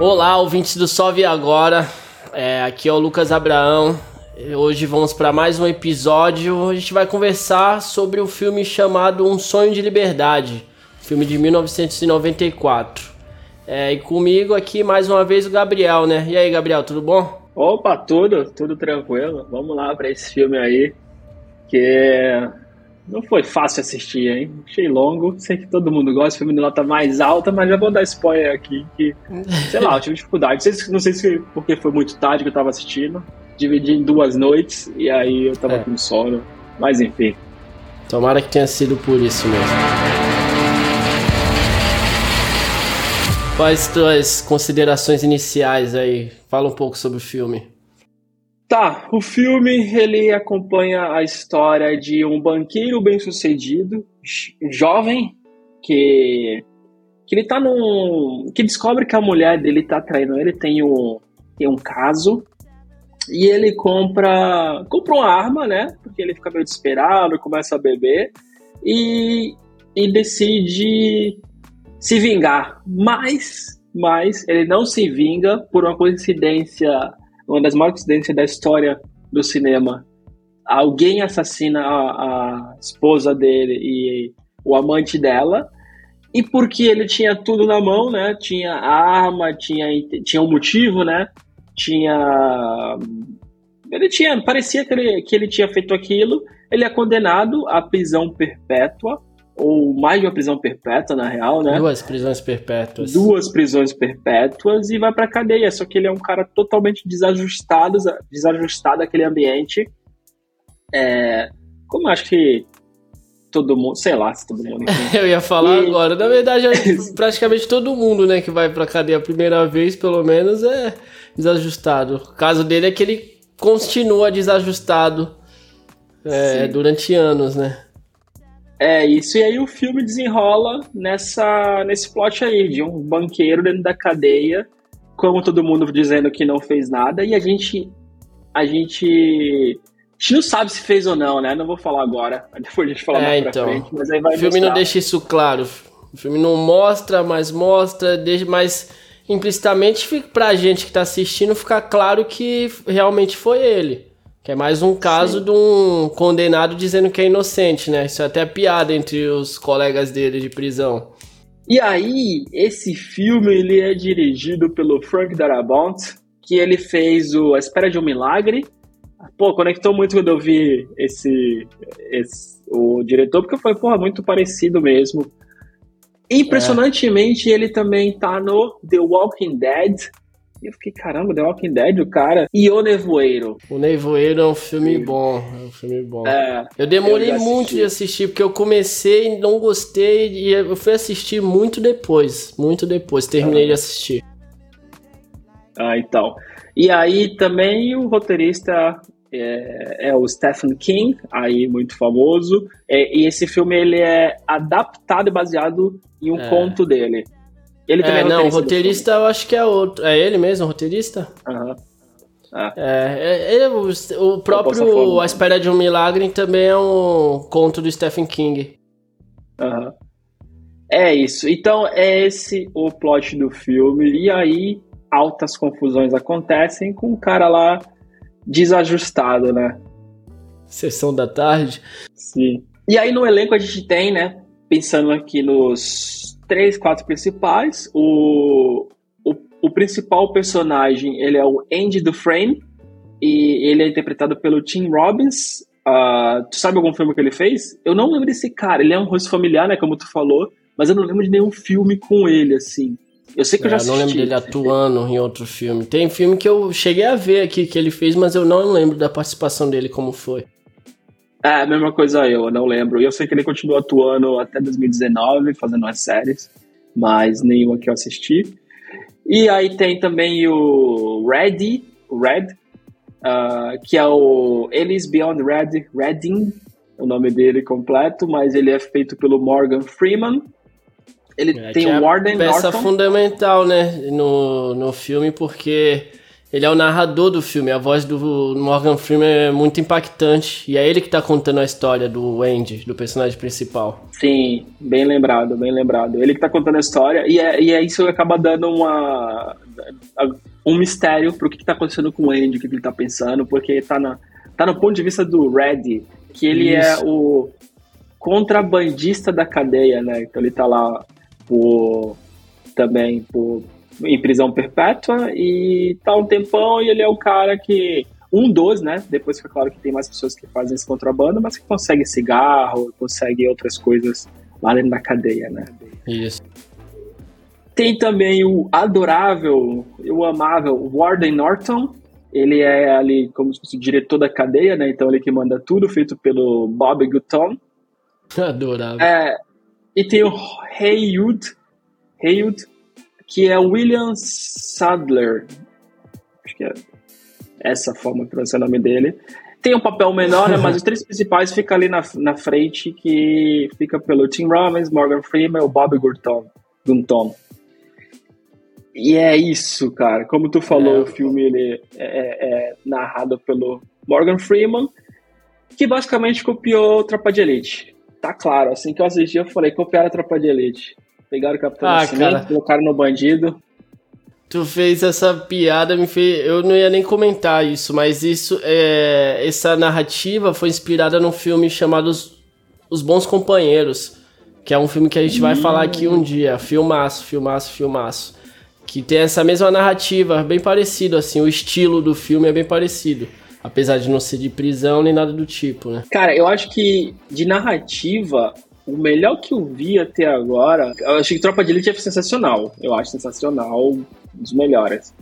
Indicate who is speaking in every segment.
Speaker 1: Olá, ouvintes do Salve Agora. É, aqui é o Lucas Abraão. Hoje vamos para mais um episódio. A gente vai conversar sobre o filme chamado Um Sonho de Liberdade, filme de 1994. É, e comigo aqui mais uma vez o Gabriel, né? E aí, Gabriel, tudo bom?
Speaker 2: Opa, tudo, tudo tranquilo. Vamos lá para esse filme aí, que não foi fácil assistir, hein? Achei longo. Sei que todo mundo gosta, filme de nota mais alta, mas já vou dar spoiler aqui. Que, sei lá, eu tive dificuldade. Não sei, se, não sei se porque foi muito tarde que eu tava assistindo. Dividi em duas noites e aí eu tava é. com sono. Mas enfim.
Speaker 1: Tomara que tenha sido por isso mesmo. Quais tuas considerações iniciais aí? Fala um pouco sobre o filme.
Speaker 2: Tá, o filme ele acompanha a história de um banqueiro bem-sucedido, jovem, que que ele tá num que descobre que a mulher dele tá traindo ele, tem um tem um caso e ele compra compra uma arma, né? Porque ele fica meio desesperado, começa a beber e, e decide se vingar, mas mas ele não se vinga por uma coincidência uma das maiores coincidências da história do cinema. Alguém assassina a, a esposa dele e o amante dela, e porque ele tinha tudo na mão, né? Tinha arma, tinha, tinha um motivo, né? Tinha. Ele tinha. Parecia que ele, que ele tinha feito aquilo. Ele é condenado à prisão perpétua ou mais de uma prisão perpétua, na real, né?
Speaker 1: Duas prisões perpétuas.
Speaker 2: Duas prisões perpétuas e vai pra cadeia. Só que ele é um cara totalmente desajustado, desajustado àquele ambiente. É, como acho que todo mundo, sei lá se todo mundo.
Speaker 1: eu ia falar e... agora. Na verdade, praticamente todo mundo, né, que vai pra cadeia a primeira vez, pelo menos, é desajustado. O caso dele é que ele continua desajustado é, durante anos, né?
Speaker 2: É isso, e aí o filme desenrola nessa, nesse plot aí, de um banqueiro dentro da cadeia, como todo mundo dizendo que não fez nada, e a gente. A gente. A gente não sabe se fez ou não, né? Não vou falar agora, depois a gente fala é, mais então, frente, mas aí vai
Speaker 1: O filme
Speaker 2: mostrar.
Speaker 1: não deixa isso claro. O filme não mostra, mas mostra, deixa, mas implicitamente pra gente que tá assistindo ficar claro que realmente foi ele. Que é mais um caso Sim. de um condenado dizendo que é inocente, né? Isso é até piada entre os colegas dele de prisão.
Speaker 2: E aí, esse filme ele é dirigido pelo Frank Darabont, que ele fez o A Espera de um Milagre. Pô, conectou muito quando eu vi esse, esse o diretor, porque foi, porra, muito parecido mesmo. Impressionantemente, é. ele também tá no The Walking Dead, e eu fiquei, caramba, The Walking Dead, o cara. E O Nevoeiro.
Speaker 1: O Nevoeiro é um filme Sim. bom. É um filme bom. É, eu demorei eu muito de assistir, porque eu comecei e não gostei. E eu fui assistir muito depois. Muito depois. Terminei ah. de assistir.
Speaker 2: Ah, então. E aí também o roteirista é, é, o Stephen King, aí muito famoso. É, e esse filme ele é adaptado e baseado em um é. conto dele.
Speaker 1: Ele também é, é não, roteirista eu acho que é outro. É ele mesmo, roteirista?
Speaker 2: Aham.
Speaker 1: Ah. É, é, o, o próprio A Espera de um Milagre também é um conto do Stephen King.
Speaker 2: Aham. É isso. Então, é esse o plot do filme. E aí, altas confusões acontecem com o cara lá desajustado, né?
Speaker 1: Sessão da tarde?
Speaker 2: Sim. E aí, no elenco, a gente tem, né? Pensando aqui nos três, quatro principais. O, o, o, principal personagem ele é o Andy Dufresne e ele é interpretado pelo Tim Robbins. Uh, tu sabe algum filme que ele fez? Eu não lembro desse cara. Ele é um rosto familiar, né? Como tu falou, mas eu não lembro de nenhum filme com ele assim. Eu sei que é, eu já assisti.
Speaker 1: Eu não lembro dele atuando em outro filme. Tem filme que eu cheguei a ver aqui que ele fez, mas eu não lembro da participação dele como foi.
Speaker 2: É, a mesma coisa eu, eu não lembro. E eu sei que ele continua atuando até 2019, fazendo as séries, mas nenhuma que eu assisti. E aí tem também o Reddy, o Red, uh, que é o Alice Beyond Red, Redding, é o nome dele completo, mas ele é feito pelo Morgan Freeman. Ele é, tem o Warden
Speaker 1: peça
Speaker 2: Norton.
Speaker 1: fundamental, né, no, no filme, porque ele é o narrador do filme, a voz do Morgan Freeman é muito impactante e é ele que tá contando a história do Andy, do personagem principal.
Speaker 2: Sim, bem lembrado, bem lembrado. Ele que tá contando a história e é, e é isso que acaba dando uma um mistério pro que, que tá acontecendo com o Andy, o que, que ele tá pensando, porque tá, na, tá no ponto de vista do Red, que ele é Isso. é o contrabandista da cadeia, né? Então ele tá lá por também por, em prisão perpétua e tá um tempão e ele é o cara que um dos, né? Depois fica claro que tem mais pessoas que fazem esse contrabando, mas que consegue cigarro, consegue outras coisas lá dentro da cadeia, né?
Speaker 1: Isso.
Speaker 2: Tem também o adorável, o amável Warden Norton. Ele é ali como se fosse o diretor da cadeia, né? Então ele que manda tudo, feito pelo Bob Gutton.
Speaker 1: Adorável.
Speaker 2: É, e tem o Haywood, Haywood, que é William Sadler. Acho que é essa forma de pronunciar o nome dele. Tem um papel menor, né, mas os três principais ficam ali na, na frente, que fica pelo Tim Robbins, Morgan Freeman e o Bob Gunton. Gunton. E é isso, cara. Como tu falou, é, o filme ele é, é, é, narrado pelo Morgan Freeman, que basicamente copiou Tropa de Elite. Tá claro, assim que eu assisti, eu falei, copiaram a Tropa de Elite. Pegaram o Capitão ah, Nascimento, colocaram no bandido.
Speaker 1: Tu fez essa piada, me fez. Eu não ia nem comentar isso, mas isso é. Essa narrativa foi inspirada num filme chamado Os, Os Bons Companheiros, que é um filme que a gente vai falar aqui um dia. Filmaço, filmaço, filmaço. Que tem essa mesma narrativa, bem parecido, assim, o estilo do filme é bem parecido. Apesar de não ser de prisão nem nada do tipo, né?
Speaker 2: Cara, eu acho que de narrativa, o melhor que eu vi até agora, eu achei que Tropa de Elite é sensacional. Eu acho sensacional, um dos melhores.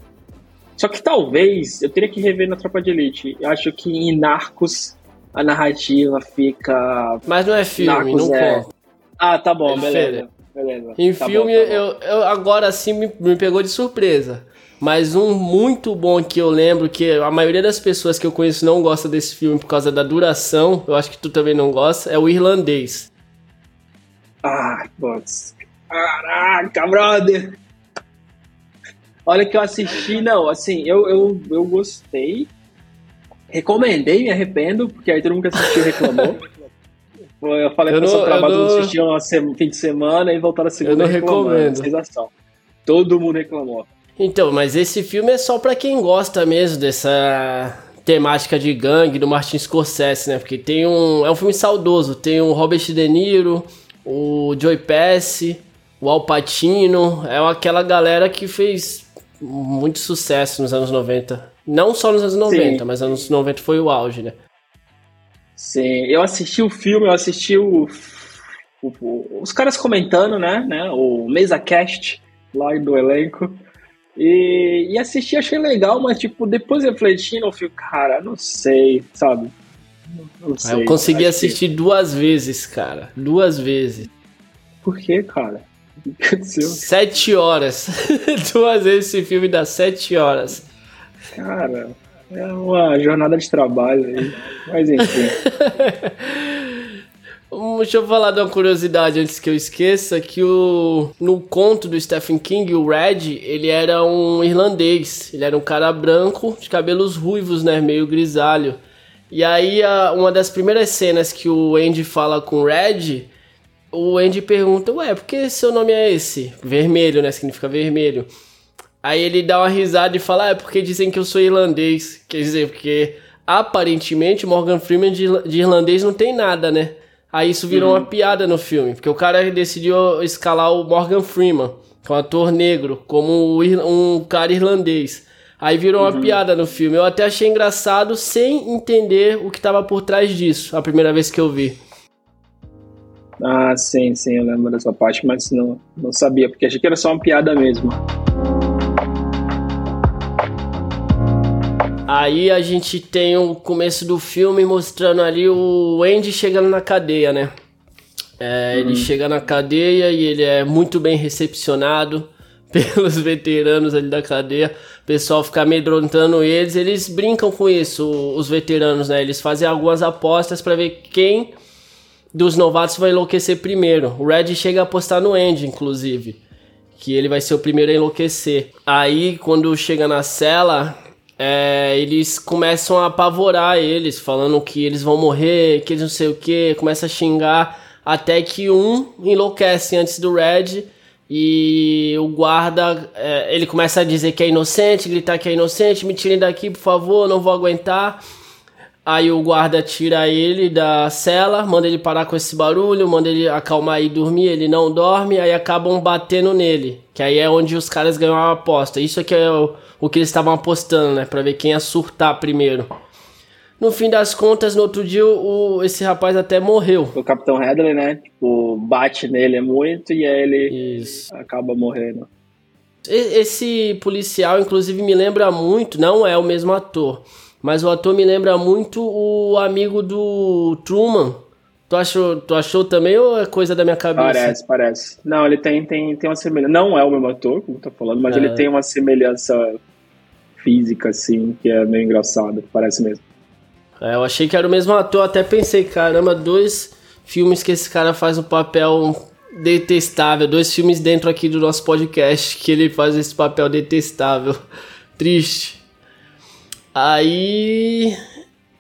Speaker 2: Só que talvez eu teria que rever na Tropa de Elite. Eu acho que em Narcos a narrativa fica.
Speaker 1: Mas não é filme, Narcos não é... conta.
Speaker 2: Ah, tá bom, é beleza. beleza.
Speaker 1: Em
Speaker 2: tá
Speaker 1: filme, bom, tá bom. Eu, eu agora sim me, me pegou de surpresa. Mas um muito bom que eu lembro que a maioria das pessoas que eu conheço não gosta desse filme por causa da duração, eu acho que tu também não gosta, é o Irlandês.
Speaker 2: Ah, putz. Caraca, brother! Olha que eu assisti, não, assim, eu, eu, eu gostei. Recomendei, me arrependo, porque aí todo mundo que assistiu reclamou. Eu falei para o seu trabalho, não... assistiam no fim de semana e voltaram a segunda
Speaker 1: Eu não recomendo.
Speaker 2: Sensação. Todo mundo reclamou.
Speaker 1: Então, mas esse filme é só para quem gosta mesmo dessa temática de gangue do Martin Scorsese, né? Porque tem um. É um filme saudoso. Tem o Robert De Niro, o Joey Pesci, o Al Pacino, é aquela galera que fez muito sucesso nos anos 90. Não só nos anos 90, Sim. mas nos anos 90 foi o auge, né?
Speaker 2: Sim, eu assisti o filme, eu assisti o, o, o os caras comentando, né, né, o Mesa Cast lá do elenco. E, e assisti, achei legal, mas tipo, depois refletindo, eu fico, cara, não sei, sabe?
Speaker 1: Sei, eu consegui assistir que... duas vezes, cara. Duas vezes.
Speaker 2: Por que, cara?
Speaker 1: Sete horas. duas vezes esse filme dá sete horas.
Speaker 2: Cara, é uma jornada de trabalho aí. Mas enfim.
Speaker 1: Deixa eu falar de uma curiosidade antes que eu esqueça, que o no conto do Stephen King, o Red, ele era um irlandês. Ele era um cara branco, de cabelos ruivos, né, meio grisalho. E aí, a, uma das primeiras cenas que o Andy fala com o Red, o Andy pergunta, ué, por que seu nome é esse? Vermelho, né? Significa vermelho. Aí ele dá uma risada e fala, ah, é porque dizem que eu sou irlandês. Quer dizer, porque aparentemente Morgan Freeman de, de irlandês não tem nada, né? Aí isso virou uhum. uma piada no filme, porque o cara decidiu escalar o Morgan Freeman, que é um ator negro, como um cara irlandês. Aí virou uma uhum. piada no filme. Eu até achei engraçado sem entender o que estava por trás disso, a primeira vez que eu vi.
Speaker 2: Ah, sim, sim, eu lembro dessa parte, mas não, não sabia, porque achei que era só uma piada mesmo.
Speaker 1: Aí a gente tem o começo do filme mostrando ali o Andy chegando na cadeia, né? É, uhum. Ele chega na cadeia e ele é muito bem recepcionado pelos veteranos ali da cadeia. O pessoal fica amedrontando eles. Eles brincam com isso, os veteranos, né? Eles fazem algumas apostas para ver quem dos novatos vai enlouquecer primeiro. O Red chega a apostar no Andy, inclusive. Que ele vai ser o primeiro a enlouquecer. Aí, quando chega na cela, é, eles começam a apavorar eles, falando que eles vão morrer, que eles não sei o que, começa a xingar, até que um enlouquece antes do Red E o guarda, é, ele começa a dizer que é inocente, gritar que é inocente, me tirem daqui, por favor, não vou aguentar. Aí o guarda tira ele da cela, manda ele parar com esse barulho, manda ele acalmar e dormir, ele não dorme, aí acabam batendo nele. Que aí é onde os caras ganham a aposta. Isso aqui é o, o que eles estavam apostando, né? Pra ver quem ia surtar primeiro. No fim das contas, no outro dia, o, esse rapaz até morreu.
Speaker 2: O Capitão Hadley, né? Tipo, bate nele muito e aí ele Isso. acaba morrendo.
Speaker 1: Esse policial, inclusive, me lembra muito, não é o mesmo ator, mas o ator me lembra muito o amigo do Truman. Tu achou, tu achou também ou é coisa da minha cabeça?
Speaker 2: Parece, parece. Não, ele tem, tem, tem uma semelhança. Não é o mesmo ator, como eu tô falando, mas é. ele tem uma semelhança física, assim, que é meio engraçado. Parece mesmo.
Speaker 1: É, eu achei que era o mesmo ator, até pensei, caramba, dois filmes que esse cara faz um papel detestável, dois filmes dentro aqui do nosso podcast que ele faz esse papel detestável. Triste. Aí.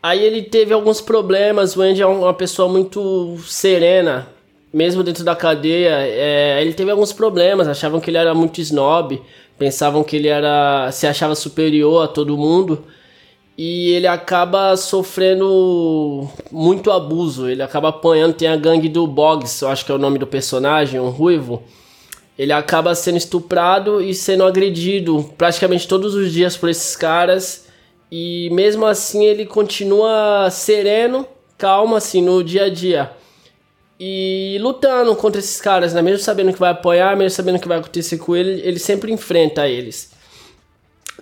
Speaker 1: Aí ele teve alguns problemas. O Andy é uma pessoa muito serena, mesmo dentro da cadeia. É, ele teve alguns problemas. Achavam que ele era muito snob, pensavam que ele era se achava superior a todo mundo e ele acaba sofrendo muito abuso. Ele acaba apanhando. Tem a gangue do Boggs, eu acho que é o nome do personagem, um ruivo. Ele acaba sendo estuprado e sendo agredido praticamente todos os dias por esses caras. E mesmo assim ele continua sereno, calmo assim no dia a dia. E lutando contra esses caras, né? Mesmo sabendo que vai apoiar, mesmo sabendo que vai acontecer com ele, ele sempre enfrenta eles.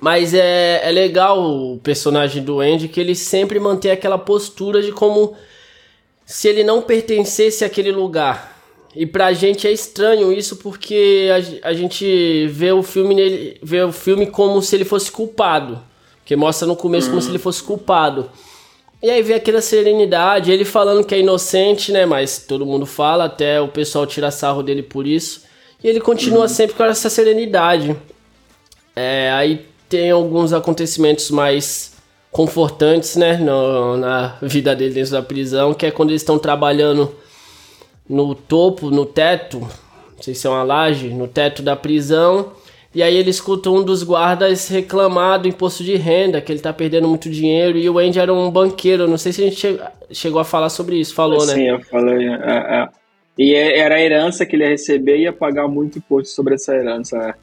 Speaker 1: Mas é, é legal o personagem do Andy que ele sempre mantém aquela postura de como se ele não pertencesse àquele lugar. E pra gente é estranho isso porque a, a gente vê o filme nele, vê o filme como se ele fosse culpado. Que mostra no começo como se ele fosse culpado. E aí vê aquela serenidade, ele falando que é inocente, né? Mas todo mundo fala, até o pessoal tira sarro dele por isso. E ele continua uhum. sempre com essa serenidade. É, aí tem alguns acontecimentos mais confortantes, né, no, na vida dele dentro da prisão, que é quando eles estão trabalhando no topo, no teto, não sei se é uma laje, no teto da prisão, e aí ele escuta um dos guardas reclamar do imposto de renda, que ele tá perdendo muito dinheiro, e o Andy era um banqueiro, não sei se a gente chegou a falar sobre isso, falou,
Speaker 2: né? Sim, eu falei, é, é. E é, era a herança que ele ia receber e ia pagar muito imposto sobre essa herança. É.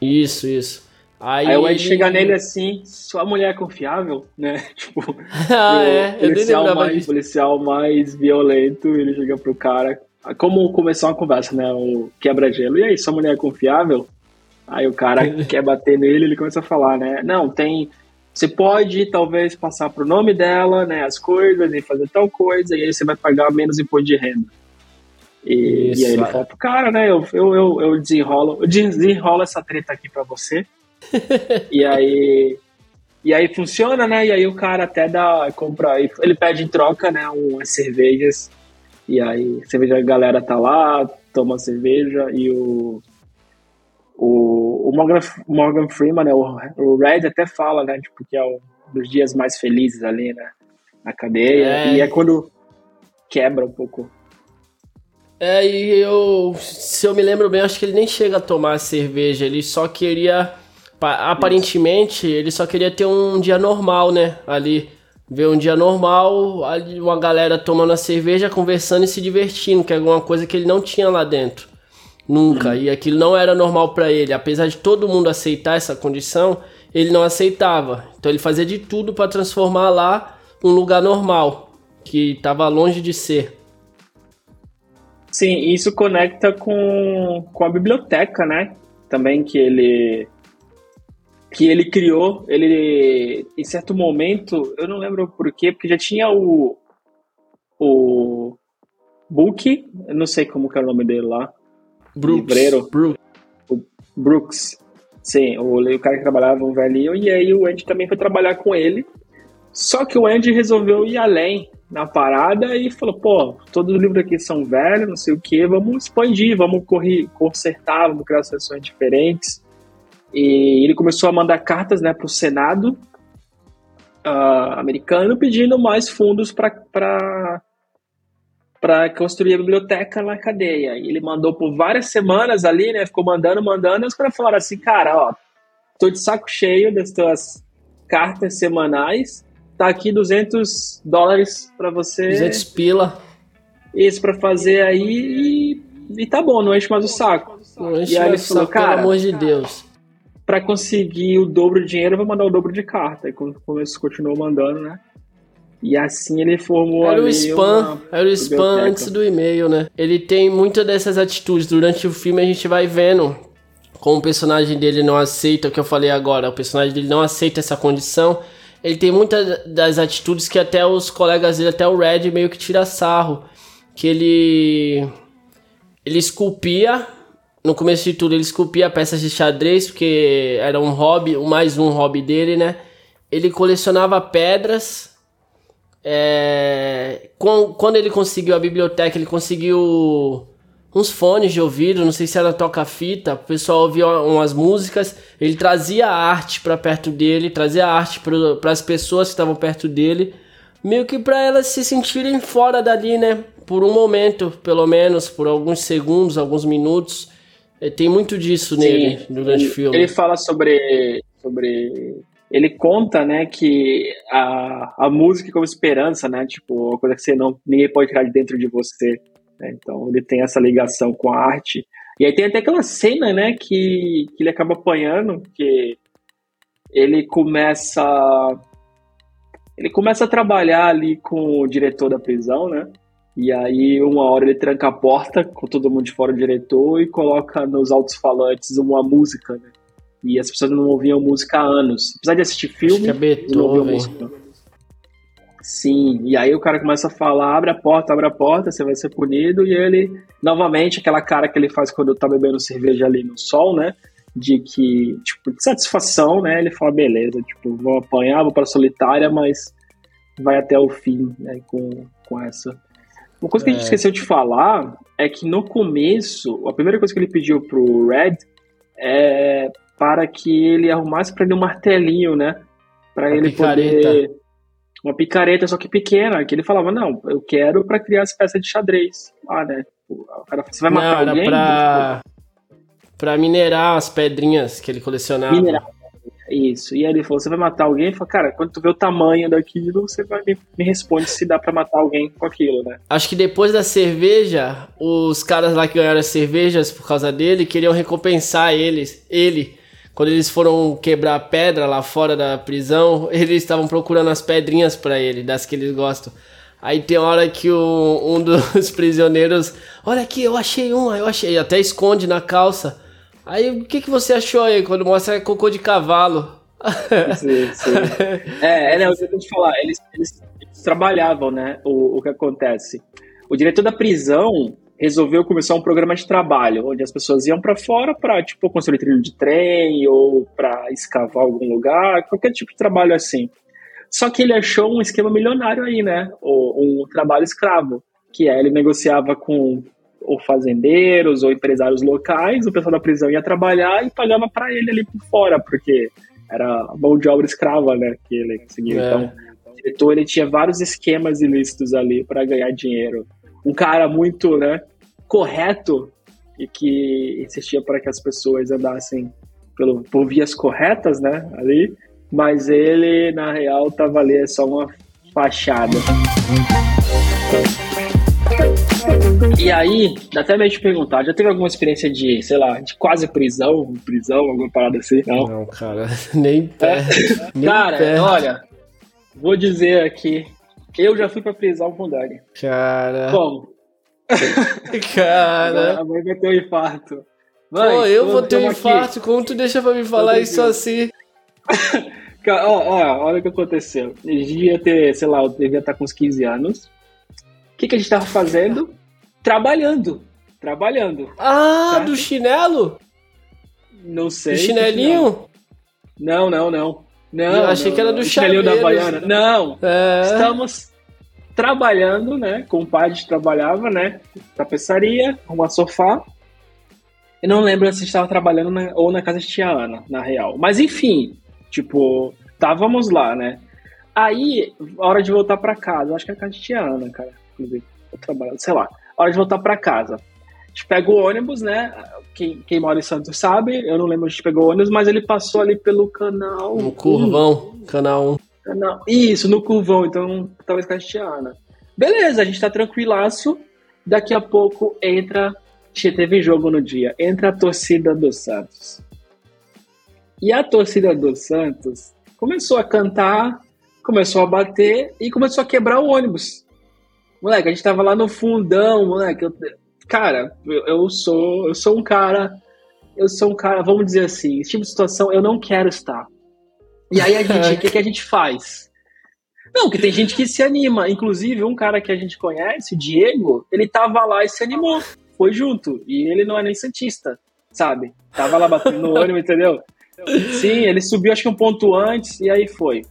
Speaker 1: Isso, isso.
Speaker 2: Aí, aí o Ed chega nele assim, sua mulher é confiável, né? Tipo,
Speaker 1: ah, é. o
Speaker 2: policial, mais, policial mais violento, ele chega pro cara. Como começou uma conversa, né? O quebra-gelo. E aí, sua mulher é confiável? Aí o cara quer bater nele, ele começa a falar, né? Não, tem. Você pode talvez passar pro nome dela, né? As coisas e fazer tal coisa, e aí você vai pagar menos imposto de renda. E, Isso, e aí ele fala pro cara, né? Eu, eu, eu, eu desenrolo, eu desenrolo essa treta aqui pra você e aí. E aí funciona, né? E aí o cara até dá. compra. Ele pede em troca, né? Umas cervejas. E aí a cerveja, a galera tá lá, toma cerveja e o. O, o Morgan, Morgan Freeman, né? O, o Red até fala, né? Tipo, que é um dos dias mais felizes ali, né? Na cadeia. É. E é quando quebra um pouco
Speaker 1: é, e eu, se eu me lembro bem, acho que ele nem chega a tomar cerveja, ele só queria Aparentemente, ele só queria ter um dia normal, né? Ali, ver um dia normal, ali uma galera tomando a cerveja, conversando e se divertindo, que é alguma coisa que ele não tinha lá dentro. Nunca. Uhum. E aquilo não era normal para ele. Apesar de todo mundo aceitar essa condição, ele não aceitava. Então ele fazia de tudo para transformar lá um lugar normal, que estava longe de ser.
Speaker 2: Sim, isso conecta com, com a biblioteca, né? Também que ele que ele criou, ele em certo momento, eu não lembro porquê, porque já tinha o o Book, eu não sei como que é o nome dele lá.
Speaker 1: Brooks. Livreiro.
Speaker 2: Brooks. O Brooks. Sim, o, o cara que trabalhava, um velhinho, e aí o Andy também foi trabalhar com ele. Só que o Andy resolveu ir além na parada e falou, pô, todos os livros aqui são velhos, não sei o que, vamos expandir, vamos correr, consertar, vamos criar sessões diferentes. E ele começou a mandar cartas né, para o Senado uh, americano pedindo mais fundos para para construir a biblioteca na cadeia. E ele mandou por várias semanas ali, né? Ficou mandando, mandando, e os caras falaram assim, cara, ó, tô de saco cheio das tuas cartas semanais, tá aqui 200 dólares para você...
Speaker 1: 200 pila.
Speaker 2: Isso, para fazer aí e, e, tá bom, não enche mais o saco.
Speaker 1: Não enche e aí ele falou, saco, cara, pelo amor de Deus.
Speaker 2: Para conseguir o dobro de dinheiro, eu vou mandar o dobro de carta. E começo continuou mandando, né? E assim ele formou
Speaker 1: Era o spam, era o spam antes do e-mail, né? Ele tem muitas dessas atitudes. Durante o filme a gente vai vendo como o personagem dele não aceita o que eu falei agora. O personagem dele não aceita essa condição. Ele tem muitas das atitudes que até os colegas dele, até o Red, meio que tira sarro. Que ele. Ele esculpia. No começo de tudo, ele esculpia peças de xadrez, porque era um hobby, mais um hobby dele, né? Ele colecionava pedras é, quando ele conseguiu a biblioteca, ele conseguiu uns fones de ouvido, não sei se era toca-fita, o pessoal ouvia umas músicas, ele trazia arte para perto dele, trazia arte para as pessoas que estavam perto dele, meio que para elas se sentirem fora dali, né? Por um momento, pelo menos, por alguns segundos, alguns minutos. É, tem muito disso Sim, nele durante
Speaker 2: ele,
Speaker 1: o filme.
Speaker 2: Ele fala sobre, sobre ele conta, né, que a, a música como esperança, né, tipo, uma coisa que você não, ninguém pode tirar de dentro de você, né, então ele tem essa ligação com a arte, e aí tem até aquela cena, né, que, que ele acaba apanhando, que ele começa, ele começa a trabalhar ali com o diretor da prisão, né, e aí, uma hora ele tranca a porta com todo mundo de fora do diretor e coloca nos altos-falantes uma música, né? E as pessoas não ouviam música há anos. Apesar de assistir filme,
Speaker 1: é não ouviam música.
Speaker 2: Sim, e aí o cara começa a falar, abre a porta, abre a porta, você vai ser punido, e ele, novamente, aquela cara que ele faz quando tá bebendo cerveja ali no sol, né? De que, tipo, de satisfação, né? Ele fala, beleza, tipo, vou apanhar, vou pra solitária, mas vai até o fim, né? Com, com essa. Uma coisa que a gente é. esqueceu de falar é que no começo, a primeira coisa que ele pediu pro Red é para que ele arrumasse para ele um martelinho, né? Para ele picareta. poder uma picareta só que pequena, que ele falava não, eu quero para criar as peças de xadrez. Ah, né? O cara, você vai matar não, alguém?
Speaker 1: Para para minerar as pedrinhas que ele colecionava. Minerar.
Speaker 2: Isso. E aí ele falou: você vai matar alguém? Ele falou, cara, quando tu vê o tamanho daquilo, você vai me, me responde se dá para matar alguém com aquilo, né?
Speaker 1: Acho que depois da cerveja, os caras lá que ganharam as cervejas por causa dele queriam recompensar eles, ele quando eles foram quebrar pedra lá fora da prisão, eles estavam procurando as pedrinhas para ele, das que eles gostam. Aí tem hora que o, um dos prisioneiros, olha aqui, eu achei uma, eu achei, até esconde na calça. Aí o que, que você achou aí quando mostra cocô de cavalo?
Speaker 2: Sim, sim. É, é né, eu tenho que falar, eles, eles, eles trabalhavam, né? O, o que acontece. O diretor da prisão, resolveu começar um programa de trabalho, onde as pessoas iam para fora para, tipo, construir trilho de trem ou para escavar algum lugar, qualquer tipo de trabalho assim. Só que ele achou um esquema milionário aí, né? Um trabalho escravo, que é ele negociava com ou fazendeiros ou empresários locais, o pessoal da prisão ia trabalhar e pagava para ele ali por fora, porque era mão de obra escrava, né, que ele conseguia. É. Então, o diretor ele tinha vários esquemas ilícitos ali para ganhar dinheiro um cara muito né, correto e que insistia para que as pessoas andassem pelo, por vias corretas, né, ali, mas ele, na real, tava ali só uma fachada. E aí, dá até meio de perguntar, já teve alguma experiência de, sei lá, de quase prisão, prisão, alguma parada assim?
Speaker 1: Não, não cara, nem perto.
Speaker 2: É. nem cara, perto. olha, vou dizer aqui eu já fui pra prisão com o Dani.
Speaker 1: Cara.
Speaker 2: Como?
Speaker 1: Cara.
Speaker 2: A mãe vai ter um infarto.
Speaker 1: Mãe, Pô, eu vou ter um infarto. Aqui. Como tu deixa pra me falar isso assim?
Speaker 2: Cara, ó, ó, olha o que aconteceu. Eu devia ter, sei lá, eu devia estar com uns 15 anos. O que, que a gente tava fazendo? Trabalhando. Trabalhando.
Speaker 1: Ah, certo? do chinelo?
Speaker 2: Não sei.
Speaker 1: Do chinelinho?
Speaker 2: Não, não, não. Não,
Speaker 1: eu achei
Speaker 2: não,
Speaker 1: que era do chaveiro. da Baiana.
Speaker 2: Não. É. Estamos trabalhando, né? Com o gente trabalhava, né? Tapeçaria, uma sofá. Eu não lembro se estava trabalhando na, ou na casa de tia Ana, na real. Mas enfim, tipo, estávamos lá, né? Aí, hora de voltar para casa, acho que é a casa de tia Ana, cara. trabalhar, sei lá, hora de voltar para casa. A gente pega o ônibus, né? Quem, quem mora em Santos sabe, eu não lembro onde a gente pegou o ônibus, mas ele passou ali pelo canal.
Speaker 1: No Curvão, um. canal 1.
Speaker 2: Canal, isso, no Curvão, então talvez Castiana. Beleza, a gente tá tranquilaço. Daqui a pouco entra. Teve jogo no dia. Entra a torcida do Santos. E a torcida do Santos começou a cantar, começou a bater e começou a quebrar o ônibus. Moleque, a gente tava lá no fundão, moleque. Eu, cara, eu, eu, sou eu sou um cara, eu sou um cara, vamos dizer assim, esse tipo de situação eu não quero estar. E aí a gente, o que, que a gente faz? Não, que tem gente que se anima. Inclusive, um cara que a gente conhece, o Diego, ele tava lá e se animou. Foi junto. E ele não é nem Santista, sabe? Tava lá batendo no ônibus, entendeu? Sim, ele subiu acho que um ponto antes e aí foi.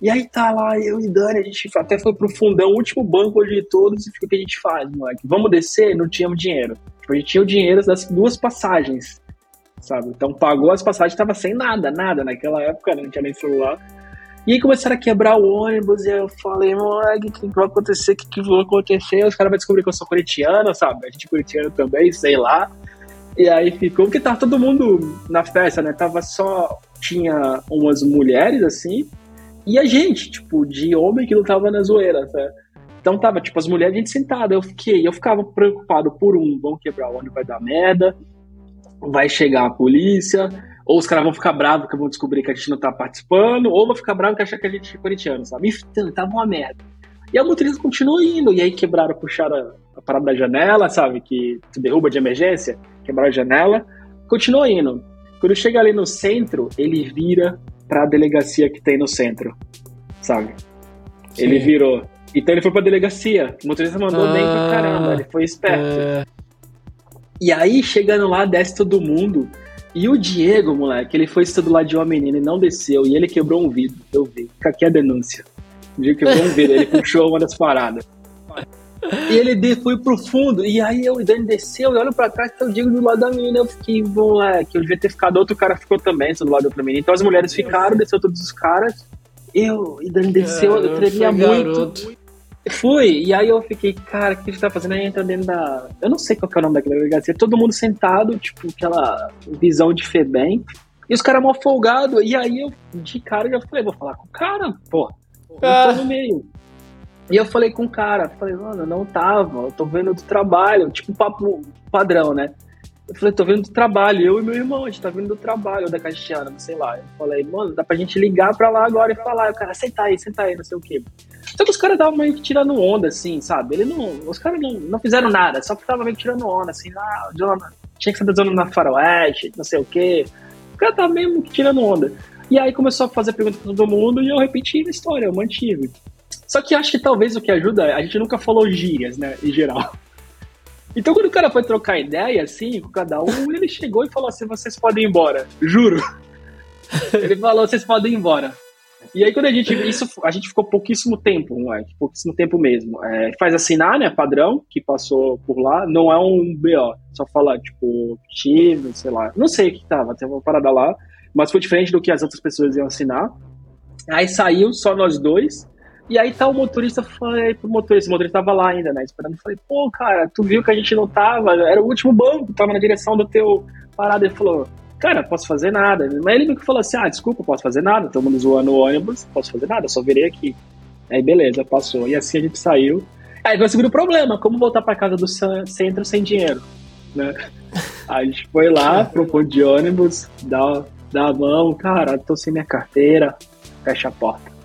Speaker 2: E aí tá lá, eu e Dani, a gente até foi pro fundão, último banco de todos, e o que a gente faz, moleque? Vamos descer? Não tínhamos dinheiro. Tipo, a gente tinha o dinheiro das duas passagens, sabe? Então pagou as passagens, tava sem nada, nada. Naquela época não tinha nem celular. E aí começaram a quebrar o ônibus, e eu falei, moleque, o que vai acontecer? O que, que vai acontecer? Os caras vão descobrir que eu sou corintiano, sabe? A gente é corintiano também, sei lá. E aí ficou, porque tava todo mundo na festa, né? Tava só. Tinha umas mulheres assim, e a gente, tipo, de homem que não tava na zoeira, né? Então tava, tipo, as mulheres, a gente sentada. Eu fiquei, eu ficava preocupado por um, vão quebrar o ônibus, vai dar merda, vai chegar a polícia, ou os caras vão ficar bravos que vão descobrir que a gente não tá participando, ou vão ficar bravos que achar que a gente é corintiano, sabe? Então, tava uma merda. E a motorista continuou indo, e aí quebraram, puxaram a, a parada da janela, sabe? Que tu derruba de emergência quebrar a janela, continua indo. Quando chega ali no centro, ele vira para a delegacia que tem no centro, sabe? Sim. Ele virou. Então ele foi pra delegacia. O motorista mandou ah, bem pra ah, caramba, ele foi esperto. É... E aí, chegando lá, desce todo mundo. E o Diego, moleque, ele foi estudar lá de uma menina e não desceu. E ele quebrou um vidro. Eu vi. Aqui é a denúncia. O Diego quebrou um vidro, ele puxou uma das paradas. E ele foi pro fundo, e aí eu, Dani desceu, e olho pra trás, tá o Diego do lado da menina, eu fiquei, moleque, eu devia ter ficado, outro cara ficou também do lado da outra menina. Então as mulheres ficaram, desceu todos os caras, eu, e Dani desceu, eu tremia muito. Garoto. Fui, e aí eu fiquei, cara, o que você tá fazendo? Aí entra dentro da. Eu não sei qual que é o nome daquela delegacia. Todo mundo sentado, tipo, aquela visão de Febem. E os caras mal folgados. E aí eu, de cara, já falei, vou falar com o cara, pô. Eu tô ah. no meio. E eu falei com o cara, falei, mano, não tava, eu tô vendo do trabalho, tipo papo padrão, né? Eu falei, tô vendo do trabalho, eu e meu irmão, a gente tá vendo do trabalho da Castiana, sei lá. Eu falei, mano, dá pra gente ligar pra lá agora e falar. o cara, senta aí, senta aí, não sei o quê. Só que os caras estavam meio que tirando onda, assim, sabe? Ele não, os caras não, não fizeram nada, só que estavam meio que tirando onda, assim, ah, tinha que ser da zona na faroeste, não sei o quê. O cara tava meio que tirando onda. E aí começou a fazer pergunta pra todo mundo e eu repeti a história, eu mantive. Só que acho que talvez o que ajuda, a gente nunca falou gírias, né, em geral. Então quando o cara foi trocar ideia, assim, com cada um, ele chegou e falou assim, vocês podem ir embora. Juro. Ele falou, vocês podem ir embora. E aí quando a gente, isso, a gente ficou pouquíssimo tempo, é? pouquíssimo tempo mesmo. É, faz assinar, né, padrão, que passou por lá, não é um BO, só falar, tipo, time, sei lá, não sei o que tava, tem uma parada lá, mas foi diferente do que as outras pessoas iam assinar. Aí saiu só nós dois, e aí tá o motorista, falei pro motorista, o motorista tava lá ainda, né, esperando. Falei, pô, cara, tu viu que a gente não tava, era o último banco, tava na direção do teu parada. Ele falou, cara, posso fazer nada. Mas ele me falou assim, ah, desculpa, posso fazer nada, todo mundo zoando o ônibus, posso fazer nada, só virei aqui. Aí beleza, passou. E assim a gente saiu. Aí veio o segundo problema, como voltar pra casa do centro sem dinheiro, né? Aí a gente foi lá pro ponto de ônibus, dá, dá a mão, cara, tô sem minha carteira, fecha a porta.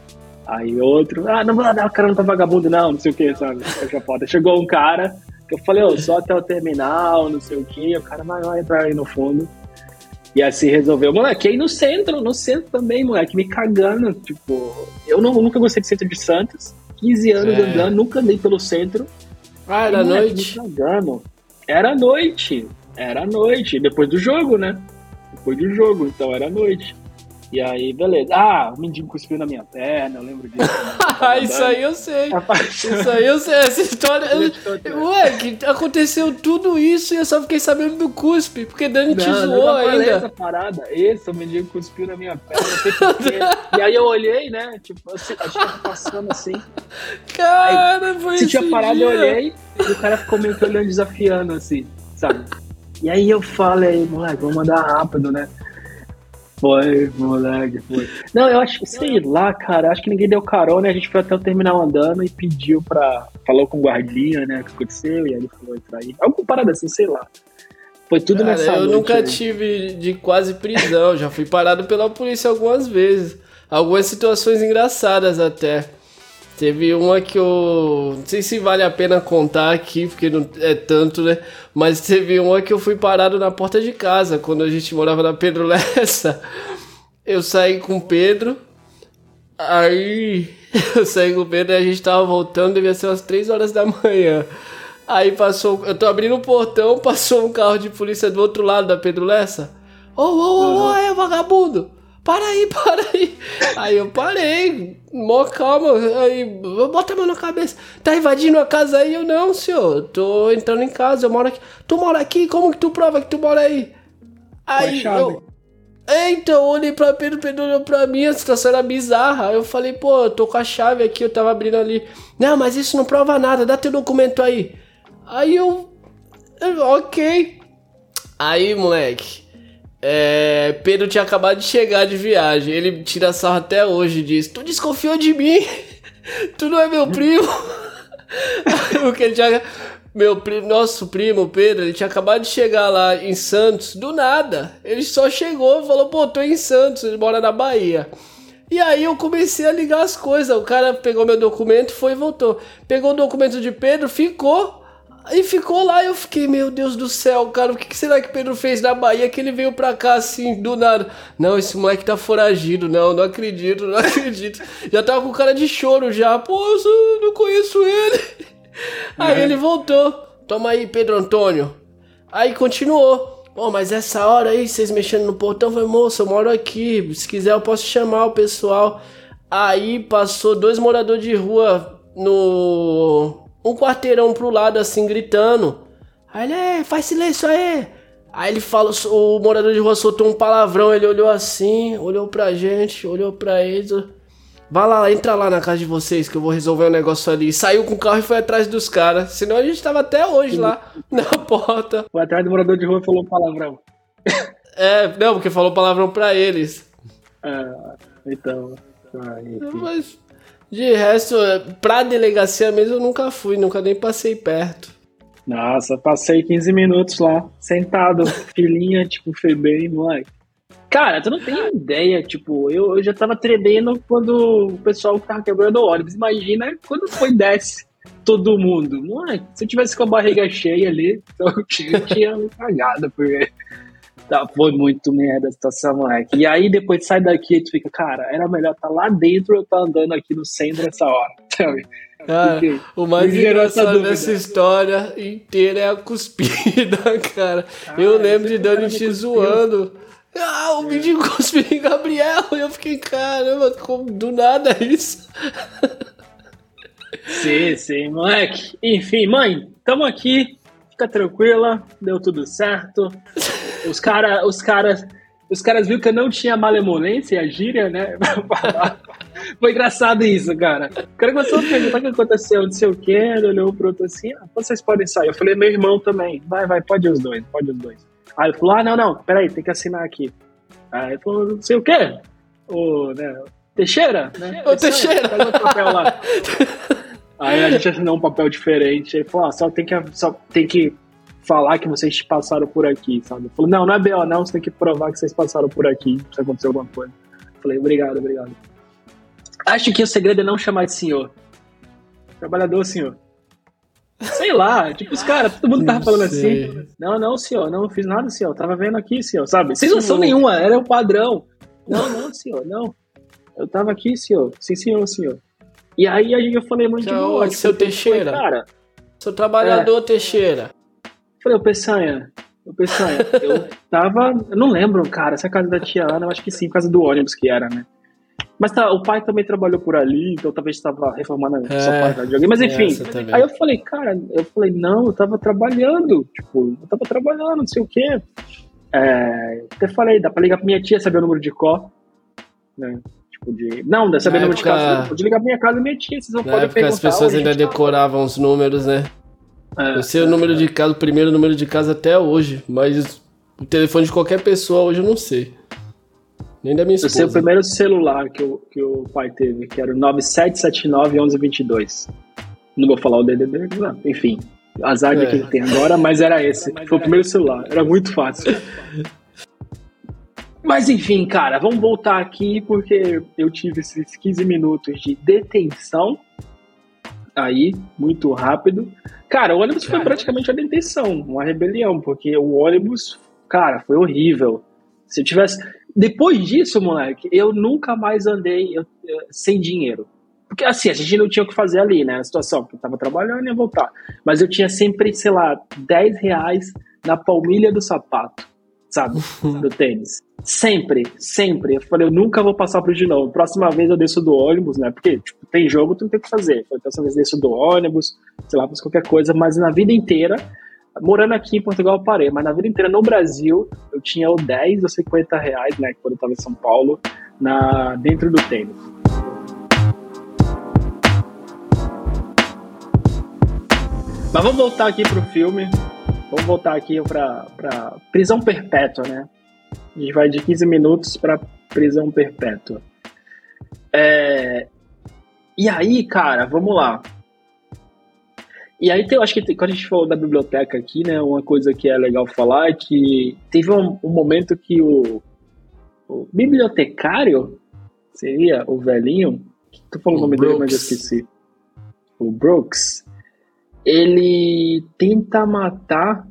Speaker 2: Aí outro, ah, não vou dar o cara não tá vagabundo, não, não sei o que, sabe? Chegou um cara, que eu falei, oh, só até o terminal, não sei o que, o cara vai, vai entrar aí no fundo. E assim resolveu. Moleque, aí no centro, no centro também, moleque, me cagando. Tipo, eu não, nunca gostei de centro de Santos. 15 anos é. andando, nunca andei pelo centro.
Speaker 1: Ah, era moleque, noite?
Speaker 2: Me cagando. Era noite. Era noite. Depois do jogo, né? Depois do jogo, então era noite. E aí, beleza. Ah, o mendigo cuspiu na minha perna, eu lembro disso.
Speaker 1: isso aí eu sei. Isso aí eu sei. Essa história. Ué, que aconteceu tudo isso e eu só fiquei sabendo do cuspe, porque Dani não, te zoou não, ainda.
Speaker 2: essa parada. Esse, o mendigo cuspiu na minha perna, não sei porquê. e aí eu olhei, né? Tipo, eu sei, acho que tava passando assim.
Speaker 1: Cara, aí, foi
Speaker 2: Se tinha parado, dia. eu olhei e o cara ficou meio que olhando desafiando, assim, sabe? E aí eu falei, moleque, vou mandar rápido, né? Foi, moleque, foi. Não, eu acho que, sei lá, cara, acho que ninguém deu carona, a gente foi até o terminal andando e pediu pra. Falou com o guardinha, né, o que aconteceu, e aí ele falou isso aí. Alguma parada assim, sei lá. Foi tudo cara, nessa
Speaker 1: Eu
Speaker 2: noite,
Speaker 1: nunca aí. tive de quase prisão, já fui parado pela polícia algumas vezes. Algumas situações engraçadas até. Teve uma que eu. Não sei se vale a pena contar aqui, porque não é tanto, né? Mas teve uma que eu fui parado na porta de casa, quando a gente morava na Pedro Lessa. Eu saí com o Pedro. Aí. Eu saí com o Pedro e a gente tava voltando, devia ser umas 3 horas da manhã. Aí passou. Eu tô abrindo o portão, passou um carro de polícia do outro lado da Pedro Lessa. Ô, ô, ô, ô, é vagabundo! Para aí, para aí. Aí eu parei, mó calma, aí, bota a mão na cabeça. Tá invadindo a casa aí? Eu, não, senhor, tô entrando em casa, eu moro aqui. Tu mora aqui? Como que tu prova que tu mora aí? Aí eu... Então, eu olhei pra Pedro, Pedro olhou pra mim, a situação era bizarra. Aí eu falei, pô, eu tô com a chave aqui, eu tava abrindo ali. Não, mas isso não prova nada, dá teu documento aí. Aí eu. Ok. Aí, moleque. É, Pedro tinha acabado de chegar de viagem. Ele tira sarro até hoje diz: Tu desconfiou de mim? tu não é meu primo? Porque ele tinha. Meu primo, nosso primo, Pedro, ele tinha acabado de chegar lá em Santos, do nada. Ele só chegou e falou: Pô, tô em Santos, ele mora na Bahia. E aí eu comecei a ligar as coisas. O cara pegou meu documento, foi e voltou. Pegou o documento de Pedro, ficou. Aí ficou lá e eu fiquei, meu Deus do céu, cara, o que, será que Pedro fez na Bahia que ele veio pra cá assim, do nada? Não, esse moleque tá foragido, não, não acredito, não acredito. Já tava com cara de choro já, pô, eu não conheço ele. Aí ele voltou, toma aí, Pedro Antônio. Aí continuou. Pô, mas essa hora aí, vocês mexendo no portão, foi moço, eu moro aqui, se quiser eu posso chamar o pessoal. Aí passou dois moradores de rua no um quarteirão pro lado assim, gritando. Aí ele, faz silêncio aí. Aí ele fala, o morador de rua soltou um palavrão, ele olhou assim, olhou pra gente, olhou pra eles. Vai lá, entra lá na casa de vocês que eu vou resolver o um negócio ali. Saiu com o carro e foi atrás dos caras. Senão a gente tava até hoje lá na porta.
Speaker 2: Foi atrás do morador de rua e falou palavrão.
Speaker 1: É, não, porque falou palavrão pra eles.
Speaker 2: Ah, então.
Speaker 1: Mas de resto, pra delegacia mesmo eu nunca fui, nunca nem passei perto.
Speaker 2: Nossa, passei 15 minutos lá, sentado, filhinha, tipo, foi bem, moleque. Cara, tu não tem ideia, tipo, eu, eu já tava tremendo quando o pessoal tava quebrando o ônibus. Imagina quando foi desce todo mundo. Moleque, se eu tivesse com a barriga cheia ali, eu tinha, eu tinha me cagado, porque Tá, foi muito merda a situação, moleque. E aí depois sai daqui e tu fica, cara, era melhor estar tá lá dentro ou estar tá andando aqui no centro nessa hora, sabe?
Speaker 1: Ah, o mais engraçado dessa história inteira é a cuspida, cara. Ah, eu lembro de Dani te zoando. Ah, o menino cuspiu em Gabriel. E eu fiquei, caramba, como do nada isso.
Speaker 2: Sim, sim, moleque. Enfim, mãe, tamo aqui. Fica tranquila, deu tudo certo. Os caras, os caras, os caras viram que eu não tinha malemolência, a gíria, né? Foi engraçado isso, cara. O cara começou a perguntar o que aconteceu, não sei o que, ele olhou pro outro assim, ah, vocês podem sair. Eu falei, meu irmão também. Vai, vai, pode os dois, pode os dois. Aí ele falou, ah, não, não, peraí, tem que assinar aqui. Aí ele falou, não sei o quê. O, né, Teixeira, né?
Speaker 1: Ô, Teixeira!
Speaker 2: Pega o papel lá. Aí a gente assinou um papel diferente. Aí falou, ah, só tem que, só tem que falar que vocês passaram por aqui, sabe? Falou, não, não é BO, não, você tem que provar que vocês passaram por aqui, se acontecer alguma coisa. Falei, obrigado, obrigado. Acho que o segredo é não chamar de senhor. Trabalhador, senhor. Sei lá, tipo, os caras, todo mundo tava falando assim. Não, não, senhor, não fiz nada, senhor. Tava vendo aqui, senhor, sabe? Sem noção nenhuma, era o padrão. Não, não, senhor, não. Eu tava aqui, senhor. Sim, senhor, senhor. E aí eu falei muito
Speaker 1: de boa. Tipo, seu Teixeira. Foi, cara, seu trabalhador, é. Teixeira.
Speaker 2: Falei, ô Peçanha, Eu pensei, eu tava. Eu não lembro, cara, se é a casa da tia Ana, eu acho que sim, por causa do ônibus que era, né? Mas tá, o pai também trabalhou por ali, então talvez estava reformando a sua
Speaker 1: É,
Speaker 2: parte de alguém. Mas enfim,
Speaker 1: também.
Speaker 2: aí eu falei, cara, eu falei, não, eu tava trabalhando, tipo, eu tava trabalhando, não sei o quê. É, até falei, dá pra ligar pra minha tia, saber o número de có, né? Tipo, de. Não, dá saber o número de
Speaker 1: época-
Speaker 2: casa. Pode ligar pra minha casa e minha tia, vocês não
Speaker 1: Na
Speaker 2: podem
Speaker 1: época
Speaker 2: perguntar.
Speaker 1: as pessoas ainda
Speaker 2: tá-
Speaker 1: decoravam os números, né?
Speaker 2: É,
Speaker 1: Eu sei o número de casa, o primeiro número de casa até hoje, mas o telefone de qualquer pessoa hoje eu não sei. Nem da minha
Speaker 2: Eu sei o
Speaker 1: esposa.
Speaker 2: primeiro celular que o, que o pai teve, que era o 9779-1122. Não vou falar o DDD, não. enfim. Azar de
Speaker 1: É.
Speaker 2: quem tem agora, mas era esse. Foi o primeiro celular. Era muito fácil. Mas enfim, cara, vamos voltar aqui porque eu tive esses 15 minutos de detenção aí, muito rápido. Cara, o ônibus foi praticamente uma detenção, uma rebelião, porque o ônibus, cara, foi horrível. Se eu tivesse. Depois disso, moleque, eu nunca mais andei eu- sem dinheiro. Porque assim, a gente não tinha o que fazer ali, né? A situação, porque eu tava trabalhando e ia voltar. Mas eu tinha sempre, sei lá, 10 reais na palmilha do sapato, sabe? Do tênis. Sempre, sempre. Eu falei, eu nunca vou passar por isso de novo. Próxima vez eu desço do ônibus, né? Porque, tipo, tem jogo, tu não tem o que fazer. Foi próxima vez eu desço do ônibus, sei lá, faço qualquer coisa. Mas na vida inteira, morando aqui em Portugal eu parei, mas na vida inteira no Brasil, eu tinha ou 10 ou 50 reais, né? Quando eu tava em São Paulo, na, dentro do tênis. Mas vamos voltar aqui pro filme. Vamos voltar aqui pra prisão perpétua, né? A gente vai de 15 minutos pra prisão perpétua. É, E aí, cara, vamos lá. E aí, tem, eu acho que tem- quando a gente falou da biblioteca aqui, né, uma coisa que é legal falar é que teve um, um momento que o, o bibliotecário, seria o velhinho, tu falou o
Speaker 1: O
Speaker 2: nome dele, mas eu
Speaker 1: Brooks.
Speaker 2: esqueci. O Brooks, ele tenta matar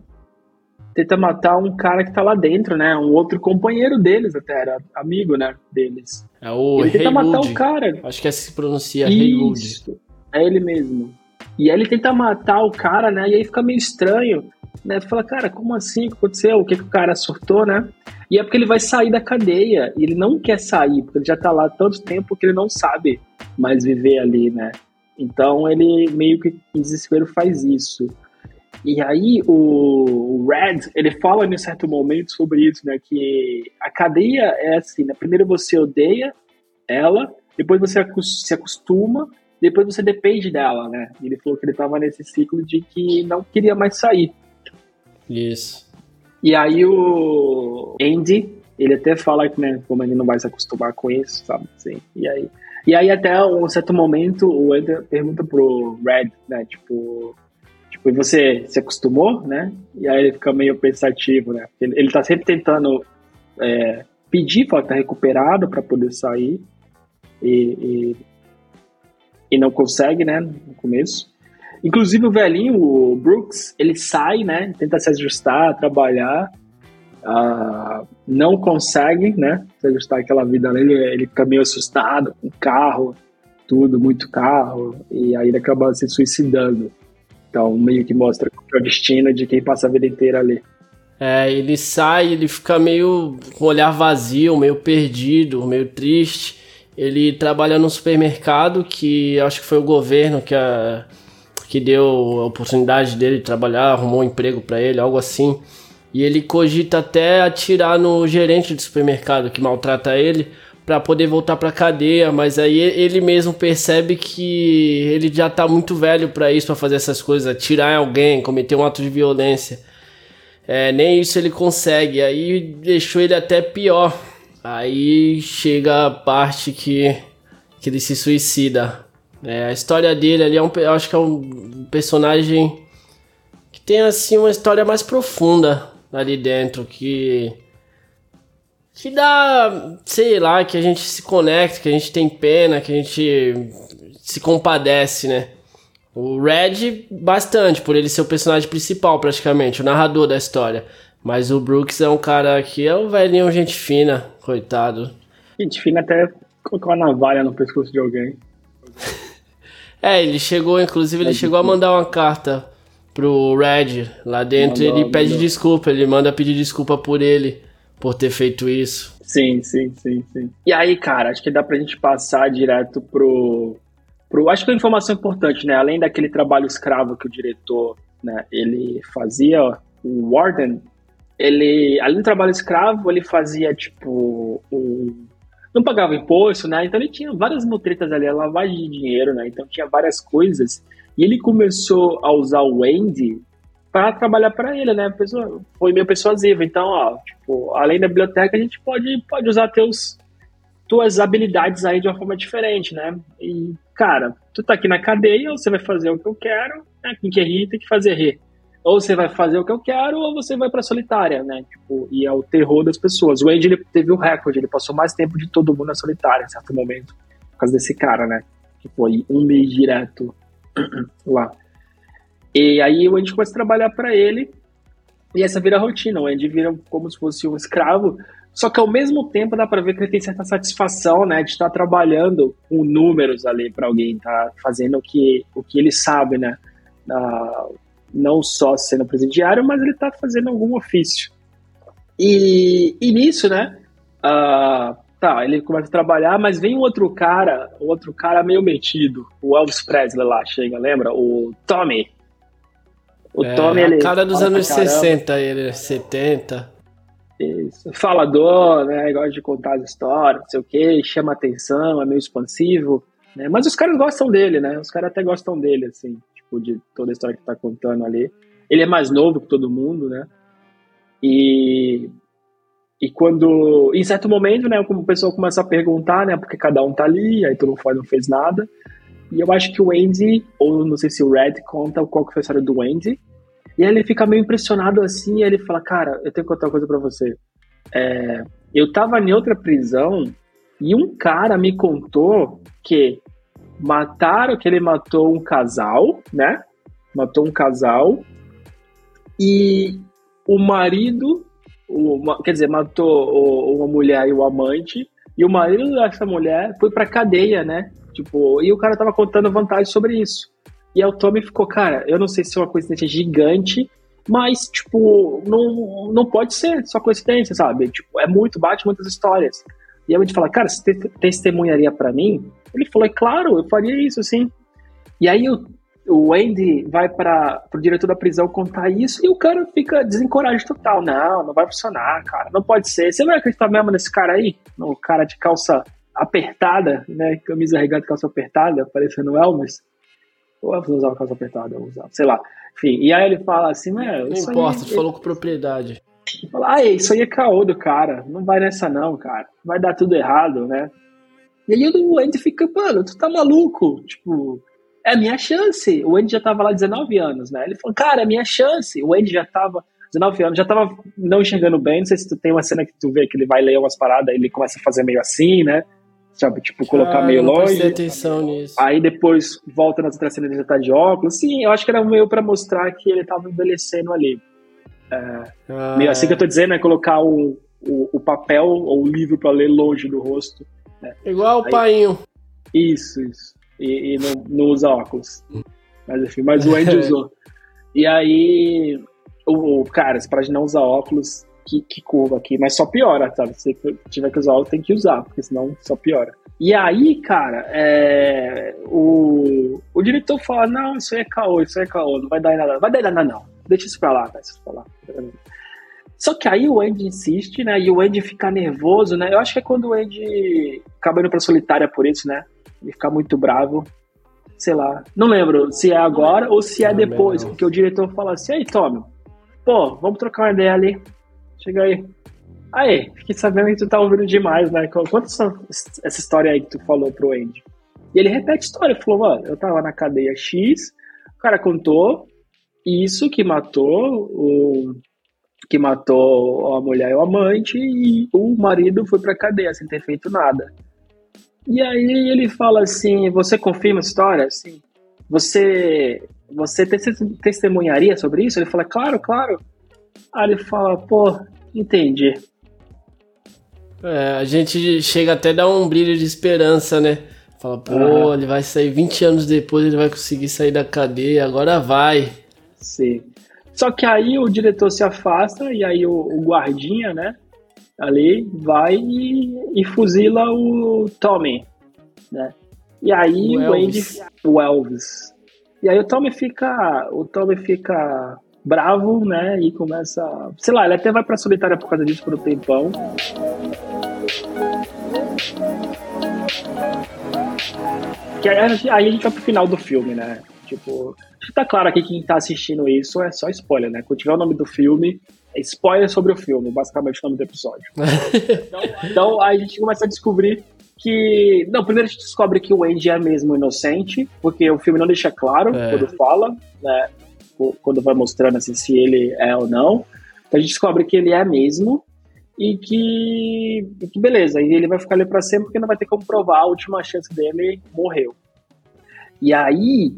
Speaker 2: tenta matar um cara que tá lá dentro, né? Um outro companheiro deles até, era amigo, né, deles.
Speaker 1: É o
Speaker 2: ele tenta matar o cara.
Speaker 1: Acho que é assim que se pronuncia Haywood.
Speaker 2: É ele mesmo. E aí ele tenta matar o cara, né? E aí fica meio estranho, né? Fala, cara, como assim? O que aconteceu? O que, que o cara surtou, né? E é porque ele vai sair da cadeia. E ele não quer sair, porque ele já tá lá há tanto tempo que ele não sabe mais viver ali, né? Então ele meio que em desespero faz isso. E aí o Red, ele fala em certo momento sobre isso, né? Que a cadeia é assim, né? Primeiro você odeia ela, depois você se acostuma, depois você depende dela, né? Ele falou que ele tava nesse ciclo de que não queria mais sair.
Speaker 1: Isso.
Speaker 2: E aí o Andy, ele até fala que, né, como ele não vai se acostumar com isso, sabe? Assim, e aí, e aí até um certo momento o Andy pergunta pro Red, né, tipo, tipo, você se acostumou, né? E aí ele fica meio pensativo, né? Ele, ele tá sempre tentando é, pedir para estar recuperado para poder sair e, e, e não consegue, né, no começo. Inclusive o velhinho, o Brooks, ele sai, né? Tenta se ajustar, trabalhar, ah, não consegue, né? Se ajustar àquela vida ali, ele, fica meio assustado com carro, tudo, muito carro, e aí ele acaba se suicidando. Então, meio que mostra o destino de quem passa a vida inteira ali.
Speaker 1: É, ele sai, ele fica meio com o olhar vazio, meio perdido, meio triste. Ele trabalha num supermercado que acho que foi o governo que, a, que deu a oportunidade dele de trabalhar, arrumou um emprego para ele, algo assim. E ele cogita até atirar no gerente do supermercado que maltrata ele para poder voltar para cadeia, mas aí ele mesmo percebe que ele já tá muito velho para isso, para fazer essas coisas, atirar em alguém, cometer um ato de violência. É, nem isso ele consegue, aí deixou ele até pior. Aí chega a parte que, que ele se suicida. É, a história dele ali é um, eu acho que é um personagem que tem assim uma história mais profunda ali dentro, que que dá, sei lá, que a gente se conecta, que a gente tem pena, que a gente se compadece, né? O Red, bastante, por ele ser o personagem principal, praticamente, o narrador da história. Mas o Brooks é um cara que é um velhinho, gente fina, coitado.
Speaker 2: Gente, fina até colocar uma navalha no pescoço de alguém.
Speaker 1: É, ele chegou, inclusive, ele chegou a mandar uma carta pro Red lá dentro, mandou, ele pede mandou. desculpa, ele manda pedir desculpa por ele, por ter feito isso.
Speaker 2: Sim, sim, sim, sim. E aí, cara, acho que dá pra gente passar direto pro. pro acho que é uma informação importante, né? Além daquele trabalho escravo que o diretor né, ele fazia, o Warden, ele, além do trabalho escravo, ele fazia, tipo, o, não pagava imposto, né? Então ele tinha várias mutretas ali, lavagem de dinheiro, né? Então tinha várias coisas. E ele começou a usar o Wendy para trabalhar para ele, né? Pessoa, foi meio persuasivo. Então, ó, tipo, além da biblioteca, a gente pode, pode usar teus, tuas habilidades aí de uma forma diferente, né? E, cara, tu tá aqui na cadeia, você vai fazer o que eu quero, né? Quem quer rir tem que fazer rir ou você vai fazer o que eu quero, ou você vai pra solitária, né? Tipo, e é o terror das pessoas. O Andy, ele teve o um recorde, ele passou mais tempo de todo mundo na solitária, em certo momento, por causa desse cara, né? Que foi um mês direto lá. E aí o Andy começa a trabalhar para ele, e essa vira rotina. O Andy vira como se fosse um escravo, só que ao mesmo tempo dá para ver que ele tem certa satisfação, né, de estar trabalhando com números ali para alguém, tá fazendo o que, o que ele sabe, né, uh, não só sendo presidiário, mas ele está fazendo algum ofício. E, e nisso, né? Uh, tá, ele começa a trabalhar, mas vem um outro cara, outro cara meio metido, o Elvis Presley lá, chega, lembra? O Tommy.
Speaker 1: O é, Tommy, ele. cara dos anos 60, ele, 70.
Speaker 2: Isso. Falador, né? Gosta de contar as histórias, não sei o que, chama atenção, é meio expansivo. Né? Mas os caras gostam dele, né? Os caras até gostam dele, assim tipo, de toda a história que tá contando ali. Ele é mais novo que todo mundo, né? E, e quando, em certo momento, né, o pessoal começa a perguntar, né, porque cada um tá ali, aí tu não faz, não fez nada. E eu acho que o Andy, ou não sei se o Red conta qual que foi a história do Andy. E ele fica meio impressionado assim, e ele fala, cara, eu tenho que contar uma coisa pra você. É, eu tava em outra prisão e um cara me contou que mataram, que ele matou um casal, né? Matou um casal e o marido, o, quer dizer, matou uma mulher e o amante e o marido dessa mulher foi pra cadeia, né? Tipo, e o cara tava contando vantagens sobre isso. E aí o Tommy ficou, cara, eu não sei se é uma coincidência gigante, mas, tipo, não, não pode ser só coincidência, sabe? Tipo, é muito, bate muitas histórias. E aí a gente fala, cara, você testemunharia para mim? Ele falou, é claro, eu faria isso, sim. E aí o, o Andy vai para o diretor da prisão contar isso e o cara fica desencorajado total. Não, não vai funcionar, cara, não pode ser. Você vai acreditar mesmo nesse cara aí? No cara de calça apertada, né? Camisa regata, calça apertada, parecendo Elvis. Ou Elvis usava calça apertada, eu usava, sei lá. Enfim, e aí ele fala assim,
Speaker 1: Não importa, aí, tu falou com propriedade.
Speaker 2: Fala, ah, isso aí é caô do cara, não vai nessa não, cara. Vai dar tudo errado, né? E aí o Andy fica, mano, tu tá maluco? Tipo, é a minha chance. O Andy já tava lá 19 anos, né? Ele falou, cara, é a minha chance. O Andy já tava 19 anos, já tava não enxergando bem. Não sei se tu tem uma cena que tu vê que ele vai ler umas paradas, ele começa a fazer meio assim, né? Sabe, tipo, colocar ah, meio longe.
Speaker 1: atenção nisso.
Speaker 2: Aí depois volta nas outras cenas ele já tá de óculos. Sim, eu acho que era meio pra mostrar que ele tava envelhecendo ali. É, ah, meio assim que eu tô dizendo, é colocar o, o, o papel ou o livro para ler longe do rosto
Speaker 1: é. Igual o painho.
Speaker 2: Isso, isso. E, e não, não, usa óculos. Mas enfim, mas o Andy usou. E aí, o, o cara, para não usar óculos, que, que, curva aqui, mas só piora, sabe? Se tiver que usar óculos, tem que usar, porque senão só piora. E aí, cara, é, o, o diretor fala: não, isso aí é caô, isso aí é caô, não vai dar em nada, não vai dar em nada, não. Deixa isso pra lá, deixa isso pra lá. Só que aí o Andy insiste, né? E o Andy fica nervoso, né? Eu acho que é quando o Andy acaba indo pra solitária por isso, né? Ele fica muito bravo. Sei lá. Não lembro se é agora ou se é depois. Porque o diretor fala assim: aí, Tommy, pô, vamos trocar uma ideia ali. Chega aí. Aí, fiquei sabendo que tu tá ouvindo demais, né? Conta essa, essa história aí que tu falou pro Andy. E ele repete a história. Falou, mano, eu tava na cadeia X, o cara contou isso que matou o que matou a mulher e o amante e o marido foi pra cadeia sem ter feito nada. E aí ele fala assim: Você confirma a história? Assim, você, você testemunharia sobre isso? Ele fala: Claro, claro. Aí ele fala: Pô, entendi.
Speaker 1: É, a gente chega até a dar um brilho de esperança, né? Fala, pô, ah. ele vai sair 20 anos depois, ele vai conseguir sair da cadeia, agora vai.
Speaker 2: Sim. Só que aí o diretor se afasta e aí o, o guardinha, né? Ali vai e, e, fuzila o Tommy, né? E aí o, o Andy, o Elvis. E aí o Tommy fica, o Tommy fica bravo, né? E começa, sei lá, ele até vai para solitária por causa disso por um tempão. Que aí, aí a gente vai pro final do filme, né? Tipo, tá claro aqui que quem tá assistindo isso é só spoiler, né? Quando tiver o nome do filme, spoiler sobre o filme, basicamente o nome do episódio. então, então a gente começa a descobrir que. Não, primeiro a gente descobre que o Andy é mesmo inocente, porque o filme não deixa claro é. quando fala, né? Quando vai mostrando assim, se ele é ou não. Então a gente descobre que ele é mesmo e que, e que beleza, e ele vai ficar ali pra sempre porque não vai ter como provar, a última chance dele morreu. E aí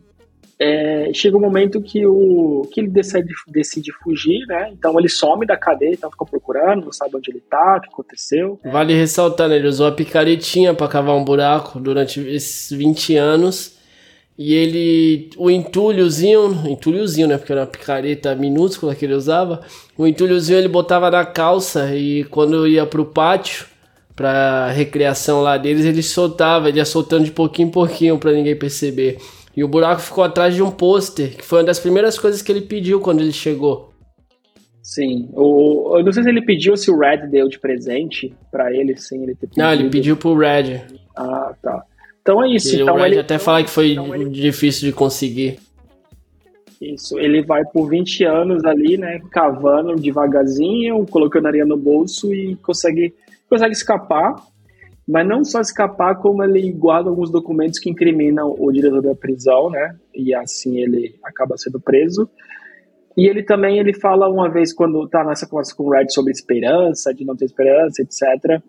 Speaker 2: é, chega um momento que, o, que ele decide, decide fugir, né? Então ele some da cadeia, então ficou procurando, não sabe onde ele tá, o que aconteceu.
Speaker 1: Vale ressaltar, né? Ele usou a picaretinha para cavar um buraco durante esses 20 anos. E ele, o entulhozinho, entulhozinho, né? Porque era uma picareta minúscula que ele usava. O entulhozinho ele botava na calça e quando ia pro pátio, pra recreação lá deles, ele soltava, ele ia soltando de pouquinho em pouquinho para ninguém perceber. E o buraco ficou atrás de um pôster, que foi uma das primeiras coisas que ele pediu quando ele chegou.
Speaker 2: Sim. O, eu não sei se ele pediu se o Red deu de presente para ele, sem ele ter
Speaker 1: pedido. Não, ele pediu pro Red.
Speaker 2: Ah, tá. Então é isso.
Speaker 1: E
Speaker 2: então
Speaker 1: o Red
Speaker 2: ele
Speaker 1: até fala que foi então ele... difícil de conseguir.
Speaker 2: Isso, ele vai por 20 anos ali, né, cavando devagarzinho, colocando areia no bolso e consegue, consegue escapar mas não só escapar, como ele guarda alguns documentos que incriminam o diretor da prisão, né? E assim ele acaba sendo preso. E ele também ele fala uma vez quando tá nessa conversa com o Red sobre esperança, de não ter esperança, etc.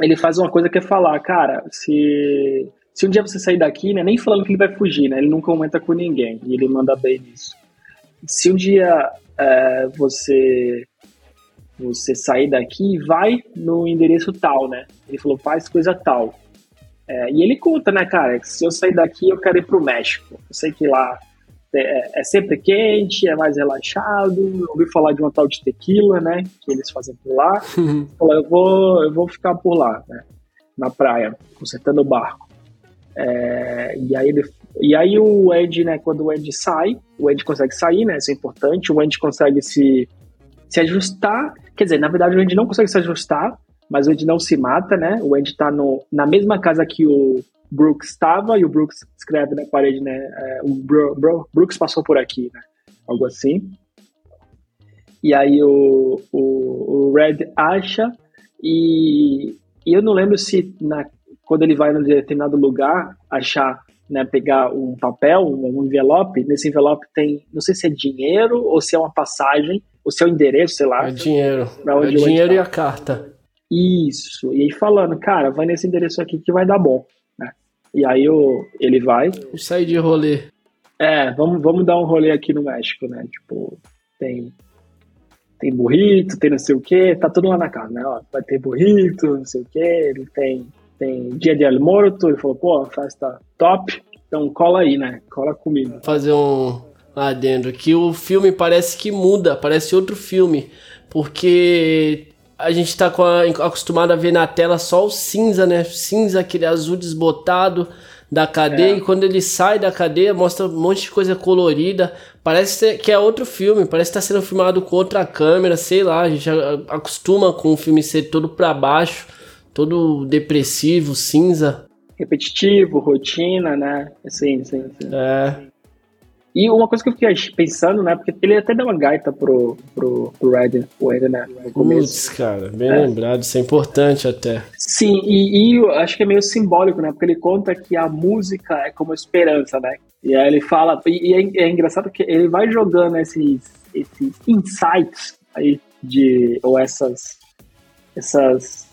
Speaker 2: Ele faz uma coisa que é falar, cara, se se um dia você sair daqui, né, nem falando que ele vai fugir, né? Ele nunca comenta com ninguém e ele manda bem nisso. Se um dia é, você você sair daqui e vai no endereço tal, né? Ele falou, faz coisa tal. É, e ele conta, né, cara, que se eu sair daqui eu quero ir pro México. Eu sei que lá é, é sempre quente, é mais relaxado. Eu ouvi falar de uma tal de tequila, né, que eles fazem por lá. Falou, eu vou, eu vou ficar por lá, né, na praia, consertando o barco. É, e aí ele e aí o Ed, né, quando o Ed sai, o Ed consegue sair, né, isso é importante, o Ed consegue se, se ajustar Quer dizer, na verdade o Andy não consegue se ajustar, mas o Andy não se mata, né? O Andy tá no, na mesma casa que o Brooks estava, e o Brooks escreve na parede, né? É, o Bro, Bro, Brooks passou por aqui, né? Algo assim. E aí o, o, o Red acha, e, e, eu não lembro se na, quando ele vai num determinado lugar achar, né, pegar um papel, um envelope, nesse envelope tem, não sei se é dinheiro ou se é uma passagem o seu endereço, sei lá.
Speaker 1: É dinheiro. É dinheiro e a carta.
Speaker 2: Isso. E aí falando, cara, vai nesse endereço aqui que vai dar bom. Né? E aí o, ele vai.
Speaker 1: Sair de rolê.
Speaker 2: É, vamos, vamos dar um rolê aqui no México, né? Tipo, tem. Tem burrito, tem não sei o que, tá tudo lá na casa, né? Ó, vai ter burrito, não sei o que, ele tem, tem dia de almoço, ele falou, pô, festa top, então cola aí, né? Cola comigo.
Speaker 1: Fazer um, adendo que o filme parece que muda, parece outro filme, porque a gente tá a, acostumado a ver na tela só o cinza, né? Cinza, aquele azul desbotado da cadeia, é. e quando ele sai da cadeia mostra um monte de coisa colorida. Parece que é outro filme, parece que tá sendo filmado com outra câmera, sei lá, a gente acostuma com o filme ser todo para baixo, todo depressivo, cinza.
Speaker 2: Repetitivo, rotina, né? Sim, sim, sim.
Speaker 1: É.
Speaker 2: E uma coisa que eu fiquei pensando, né? Porque ele até deu uma gaita pro, pro, pro Red, o Ed, né? No começo. Putz,
Speaker 1: cara, bem é. lembrado, isso é importante até.
Speaker 2: Sim, e, e acho que é meio simbólico, né? Porque ele conta que a música é como esperança, né? E aí ele fala, e, e é, é, engraçado que ele vai jogando esses, esses insights aí de, ou essas, essas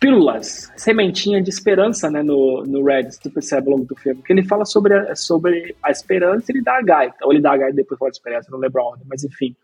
Speaker 2: pílulas, sementinha de esperança, né, no, no Red, se tu percebe ao longo do filme, que ele fala sobre a, sobre a esperança e ele dá a gaita, ou ele dá a gaita depois fala de esperança, não lembro a ordem, mas enfim.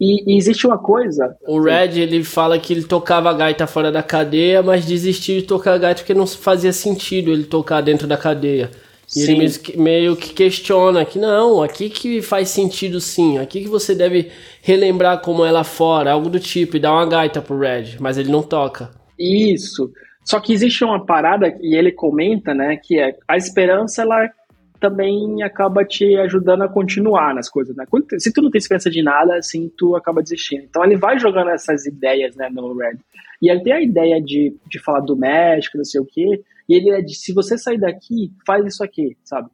Speaker 2: E, e, existe uma coisa...
Speaker 1: O Red, ele fala que ele tocava a gaita fora da cadeia, mas desistiu de tocar a gaita porque não fazia sentido ele tocar dentro da cadeia. E sim. ele meio que questiona que não, aqui que faz sentido sim, aqui que você deve relembrar como ela fora, algo do tipo, e dar uma gaita pro Red, mas ele não toca.
Speaker 2: Isso. Só que existe uma parada, e ele comenta, né, que é a esperança, ela também acaba te ajudando a continuar nas coisas, né? Se tu não tem esperança de nada, assim, tu acaba desistindo. Então ele vai jogando essas ideias, né, no Red. E ele tem a ideia de, de falar do México, não sei o quê, e ele é de, se você sair daqui, faz isso aqui, sabe?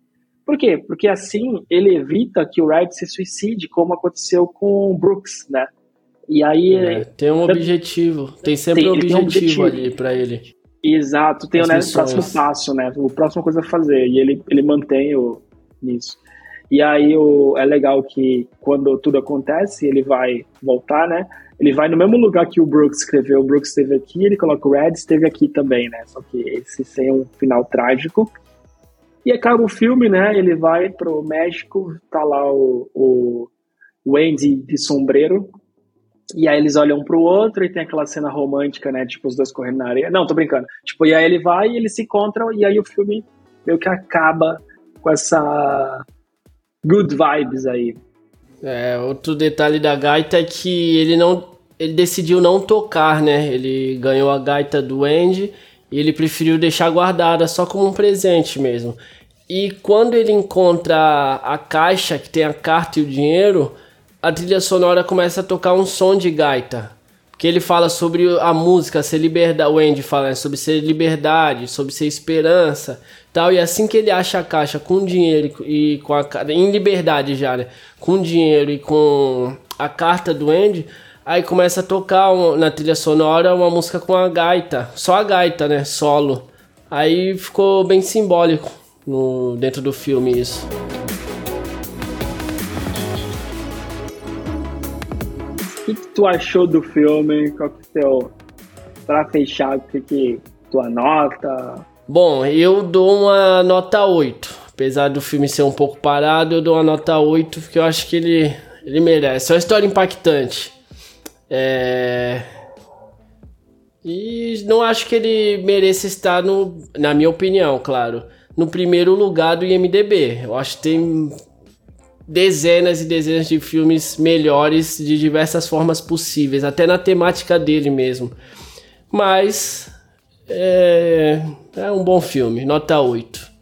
Speaker 2: Por quê? Porque assim ele evita que o Red se suicide, como aconteceu com o Brooks, né?
Speaker 1: E aí. É, tem um objetivo. Tem sempre tem, um, objetivo um objetivo ali para ele.
Speaker 2: Exato, tem o né, próximo passo, né? O próximo coisa a fazer. E ele, ele mantém o, nisso. E aí o, é legal que quando tudo acontece, ele vai voltar, né? Ele vai no mesmo lugar que o Brooks escreveu. O Brooks esteve aqui, ele coloca o Red, esteve aqui também, né? Só que esse sem um final trágico. E acaba o filme, né? Ele vai pro México, tá lá o, o Wendy de sombreiro, e aí eles olham um pro outro e tem aquela cena romântica, né? Tipo, os dois correndo na areia. Não, tô brincando. Tipo, e aí ele vai e eles se encontram e aí o filme meio que acaba com essa good vibes aí.
Speaker 1: É, outro detalhe da gaita é que ele não. Ele decidiu não tocar, né? Ele ganhou a gaita do Andy e ele preferiu deixar guardada só como um presente mesmo. E quando ele encontra a caixa que tem a carta e o dinheiro, a trilha sonora começa a tocar um som de gaita. Que ele fala sobre a música, ser liberdade. O Andy fala né, sobre ser liberdade, sobre ser esperança tal. E assim que ele acha a caixa com dinheiro e com a. em liberdade já, né? Com dinheiro e com a carta do Andy. Aí começa a tocar na trilha sonora uma música com a gaita. Só a gaita, né? Solo. Aí ficou bem simbólico no, dentro do filme isso.
Speaker 2: Tu achou do filme? Qual que é teu. Pra fechar, o que, que tua nota?
Speaker 1: Bom, eu dou uma nota 8. Apesar do filme ser um pouco parado, eu dou uma nota 8, porque eu acho que ele, ele merece. É uma história impactante. É... E não acho que ele mereça estar no, na minha opinião, claro, no primeiro lugar do IMDB. Eu acho que tem dezenas e dezenas de filmes melhores de diversas formas possíveis, até na temática dele mesmo. Mas é, é um bom filme, nota 8.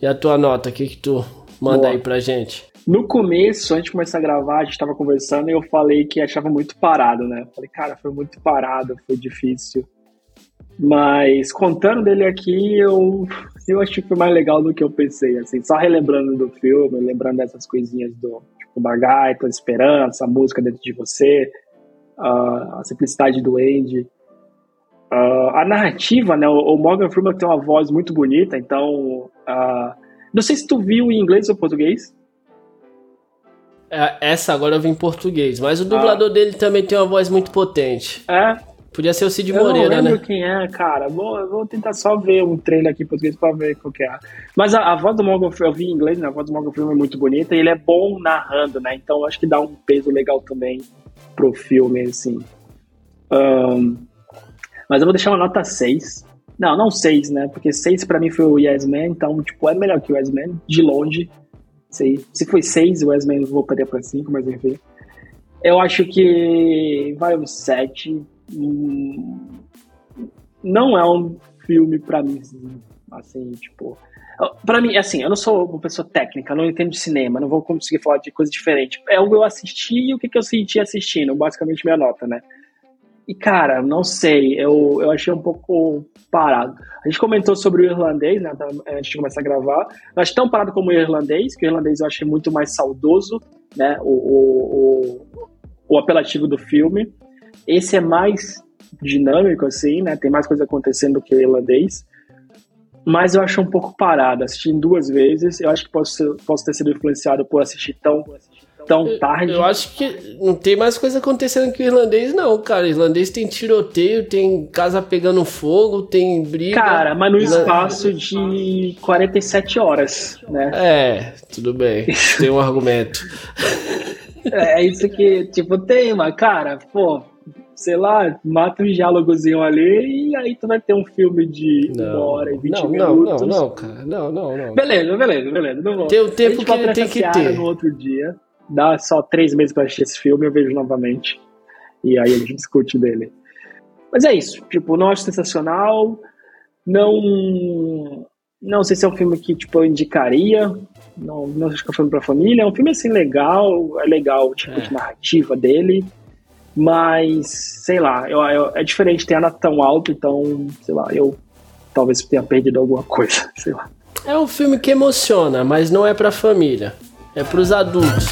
Speaker 1: E a tua nota, o que, que tu manda Boa. aí pra gente?
Speaker 2: No começo, antes de começar a gravar, a gente tava conversando e eu falei que achava muito parado, né? Falei, cara, foi muito parado, foi difícil. Mas contando dele aqui, eu, eu acho que foi mais legal do que eu pensei, assim, só relembrando do filme, lembrando dessas coisinhas do tipo, da gaita, esperança, a música dentro de você, uh, a simplicidade do Andy. Uh, a narrativa, né? O, Morgan Freeman tem uma voz muito bonita, então. Uh, não sei se tu viu em inglês ou português.
Speaker 1: É, essa agora eu vi em português, mas o dublador ah. dele também tem uma voz muito potente.
Speaker 2: É,
Speaker 1: Podia ser o Cid Moreira, né? Eu
Speaker 2: não
Speaker 1: lembro
Speaker 2: né? quem é, cara. Vou, vou tentar só ver um trailer aqui em português pra ver qual que é. Mas a, a voz do Morgan Freeman, eu vi em inglês, né? A voz do Morgan Freeman é muito bonita e ele é bom narrando, né? Então acho que dá um peso legal também pro filme, assim. Um, mas eu vou deixar uma nota 6. Não, não 6, né? Porque 6 pra mim foi o Yes Man, então, tipo, é melhor que o Yes Man, de longe. Sei. Se foi 6, o Yes Man eu vou perder pra 5, mas enfim. Eu acho que vai um 7 não é um filme para mim, assim, tipo. Para mim, assim, eu não sou uma pessoa técnica, não entendo de cinema, não vou conseguir falar de coisa diferente. É o que eu assisti e o que eu senti assistindo, basicamente minha nota, né? E, cara, não sei, eu, eu achei um pouco parado. A gente comentou sobre o irlandês, né, antes de começar a gravar. Eu acho tão parado como o irlandês, que o irlandês eu achei muito mais saudoso, né, o, o, o, o apelativo do filme. Esse é mais dinâmico, assim, né? Tem mais coisa acontecendo do que o irlandês. Mas eu acho um pouco parado. Assisti duas vezes. Eu acho que posso, ser, posso ter sido influenciado por assistir tão, tão tarde.
Speaker 1: Eu acho que não tem mais coisa acontecendo que o irlandês, não, cara. O irlandês tem tiroteio, tem casa pegando fogo, tem briga.
Speaker 2: Cara, mas no espaço de 47 horas, né?
Speaker 1: É, tudo bem. tem um argumento.
Speaker 2: É isso que, tipo, tem, mas, cara, pô, sei lá, mata um diálogozinho ali e aí tu vai ter um filme de
Speaker 1: Não,
Speaker 2: uma hora e vinte
Speaker 1: não,
Speaker 2: minutos.
Speaker 1: não, não, não, cara. Não, não, não.
Speaker 2: Beleza, beleza, beleza. Não vou.
Speaker 1: Tem o tempo que tem que ter.
Speaker 2: No outro dia. Dá só três meses pra assistir esse filme, eu vejo novamente. E aí a gente discute dele. Mas é isso. Tipo, não acho sensacional. Não. Não sei se é um filme que tipo, eu indicaria. Não, não acho que é um filme pra família. É um filme assim legal. É legal o tipo
Speaker 1: É.
Speaker 2: de narrativa dele. Mas, sei lá, eu, eu- é diferente ter a nota tão alta, então, sei lá, eu talvez tenha perdido alguma coisa, sei lá.
Speaker 1: É um filme que emociona, mas não é pra família. É pros adultos.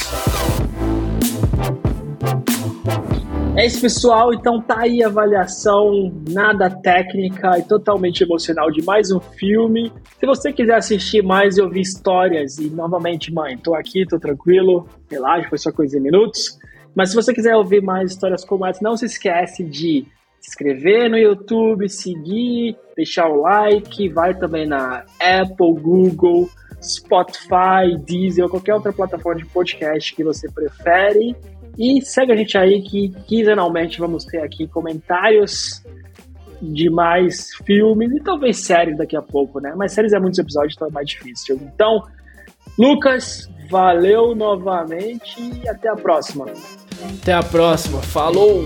Speaker 2: É isso, pessoal. Então tá aí a avaliação nada técnica e totalmente emocional de mais um filme. Se você quiser assistir mais e ouvir histórias, e novamente, mãe, tô aqui, tô tranquilo, relaxa, foi só coisa em minutos. Mas se você quiser ouvir mais histórias como essa, não se esquece de se inscrever no YouTube, seguir, deixar o like, vai também na Apple, Google, Spotify, Deezer qualquer outra plataforma de podcast que você prefere. E segue a gente aí que quinzenalmente vamos ter aqui comentários de mais filmes e talvez séries daqui a pouco, né? Mas séries é muitos episódios, então é mais difícil. Então, Lucas, valeu novamente e até a próxima.
Speaker 1: Até a próxima. Falou!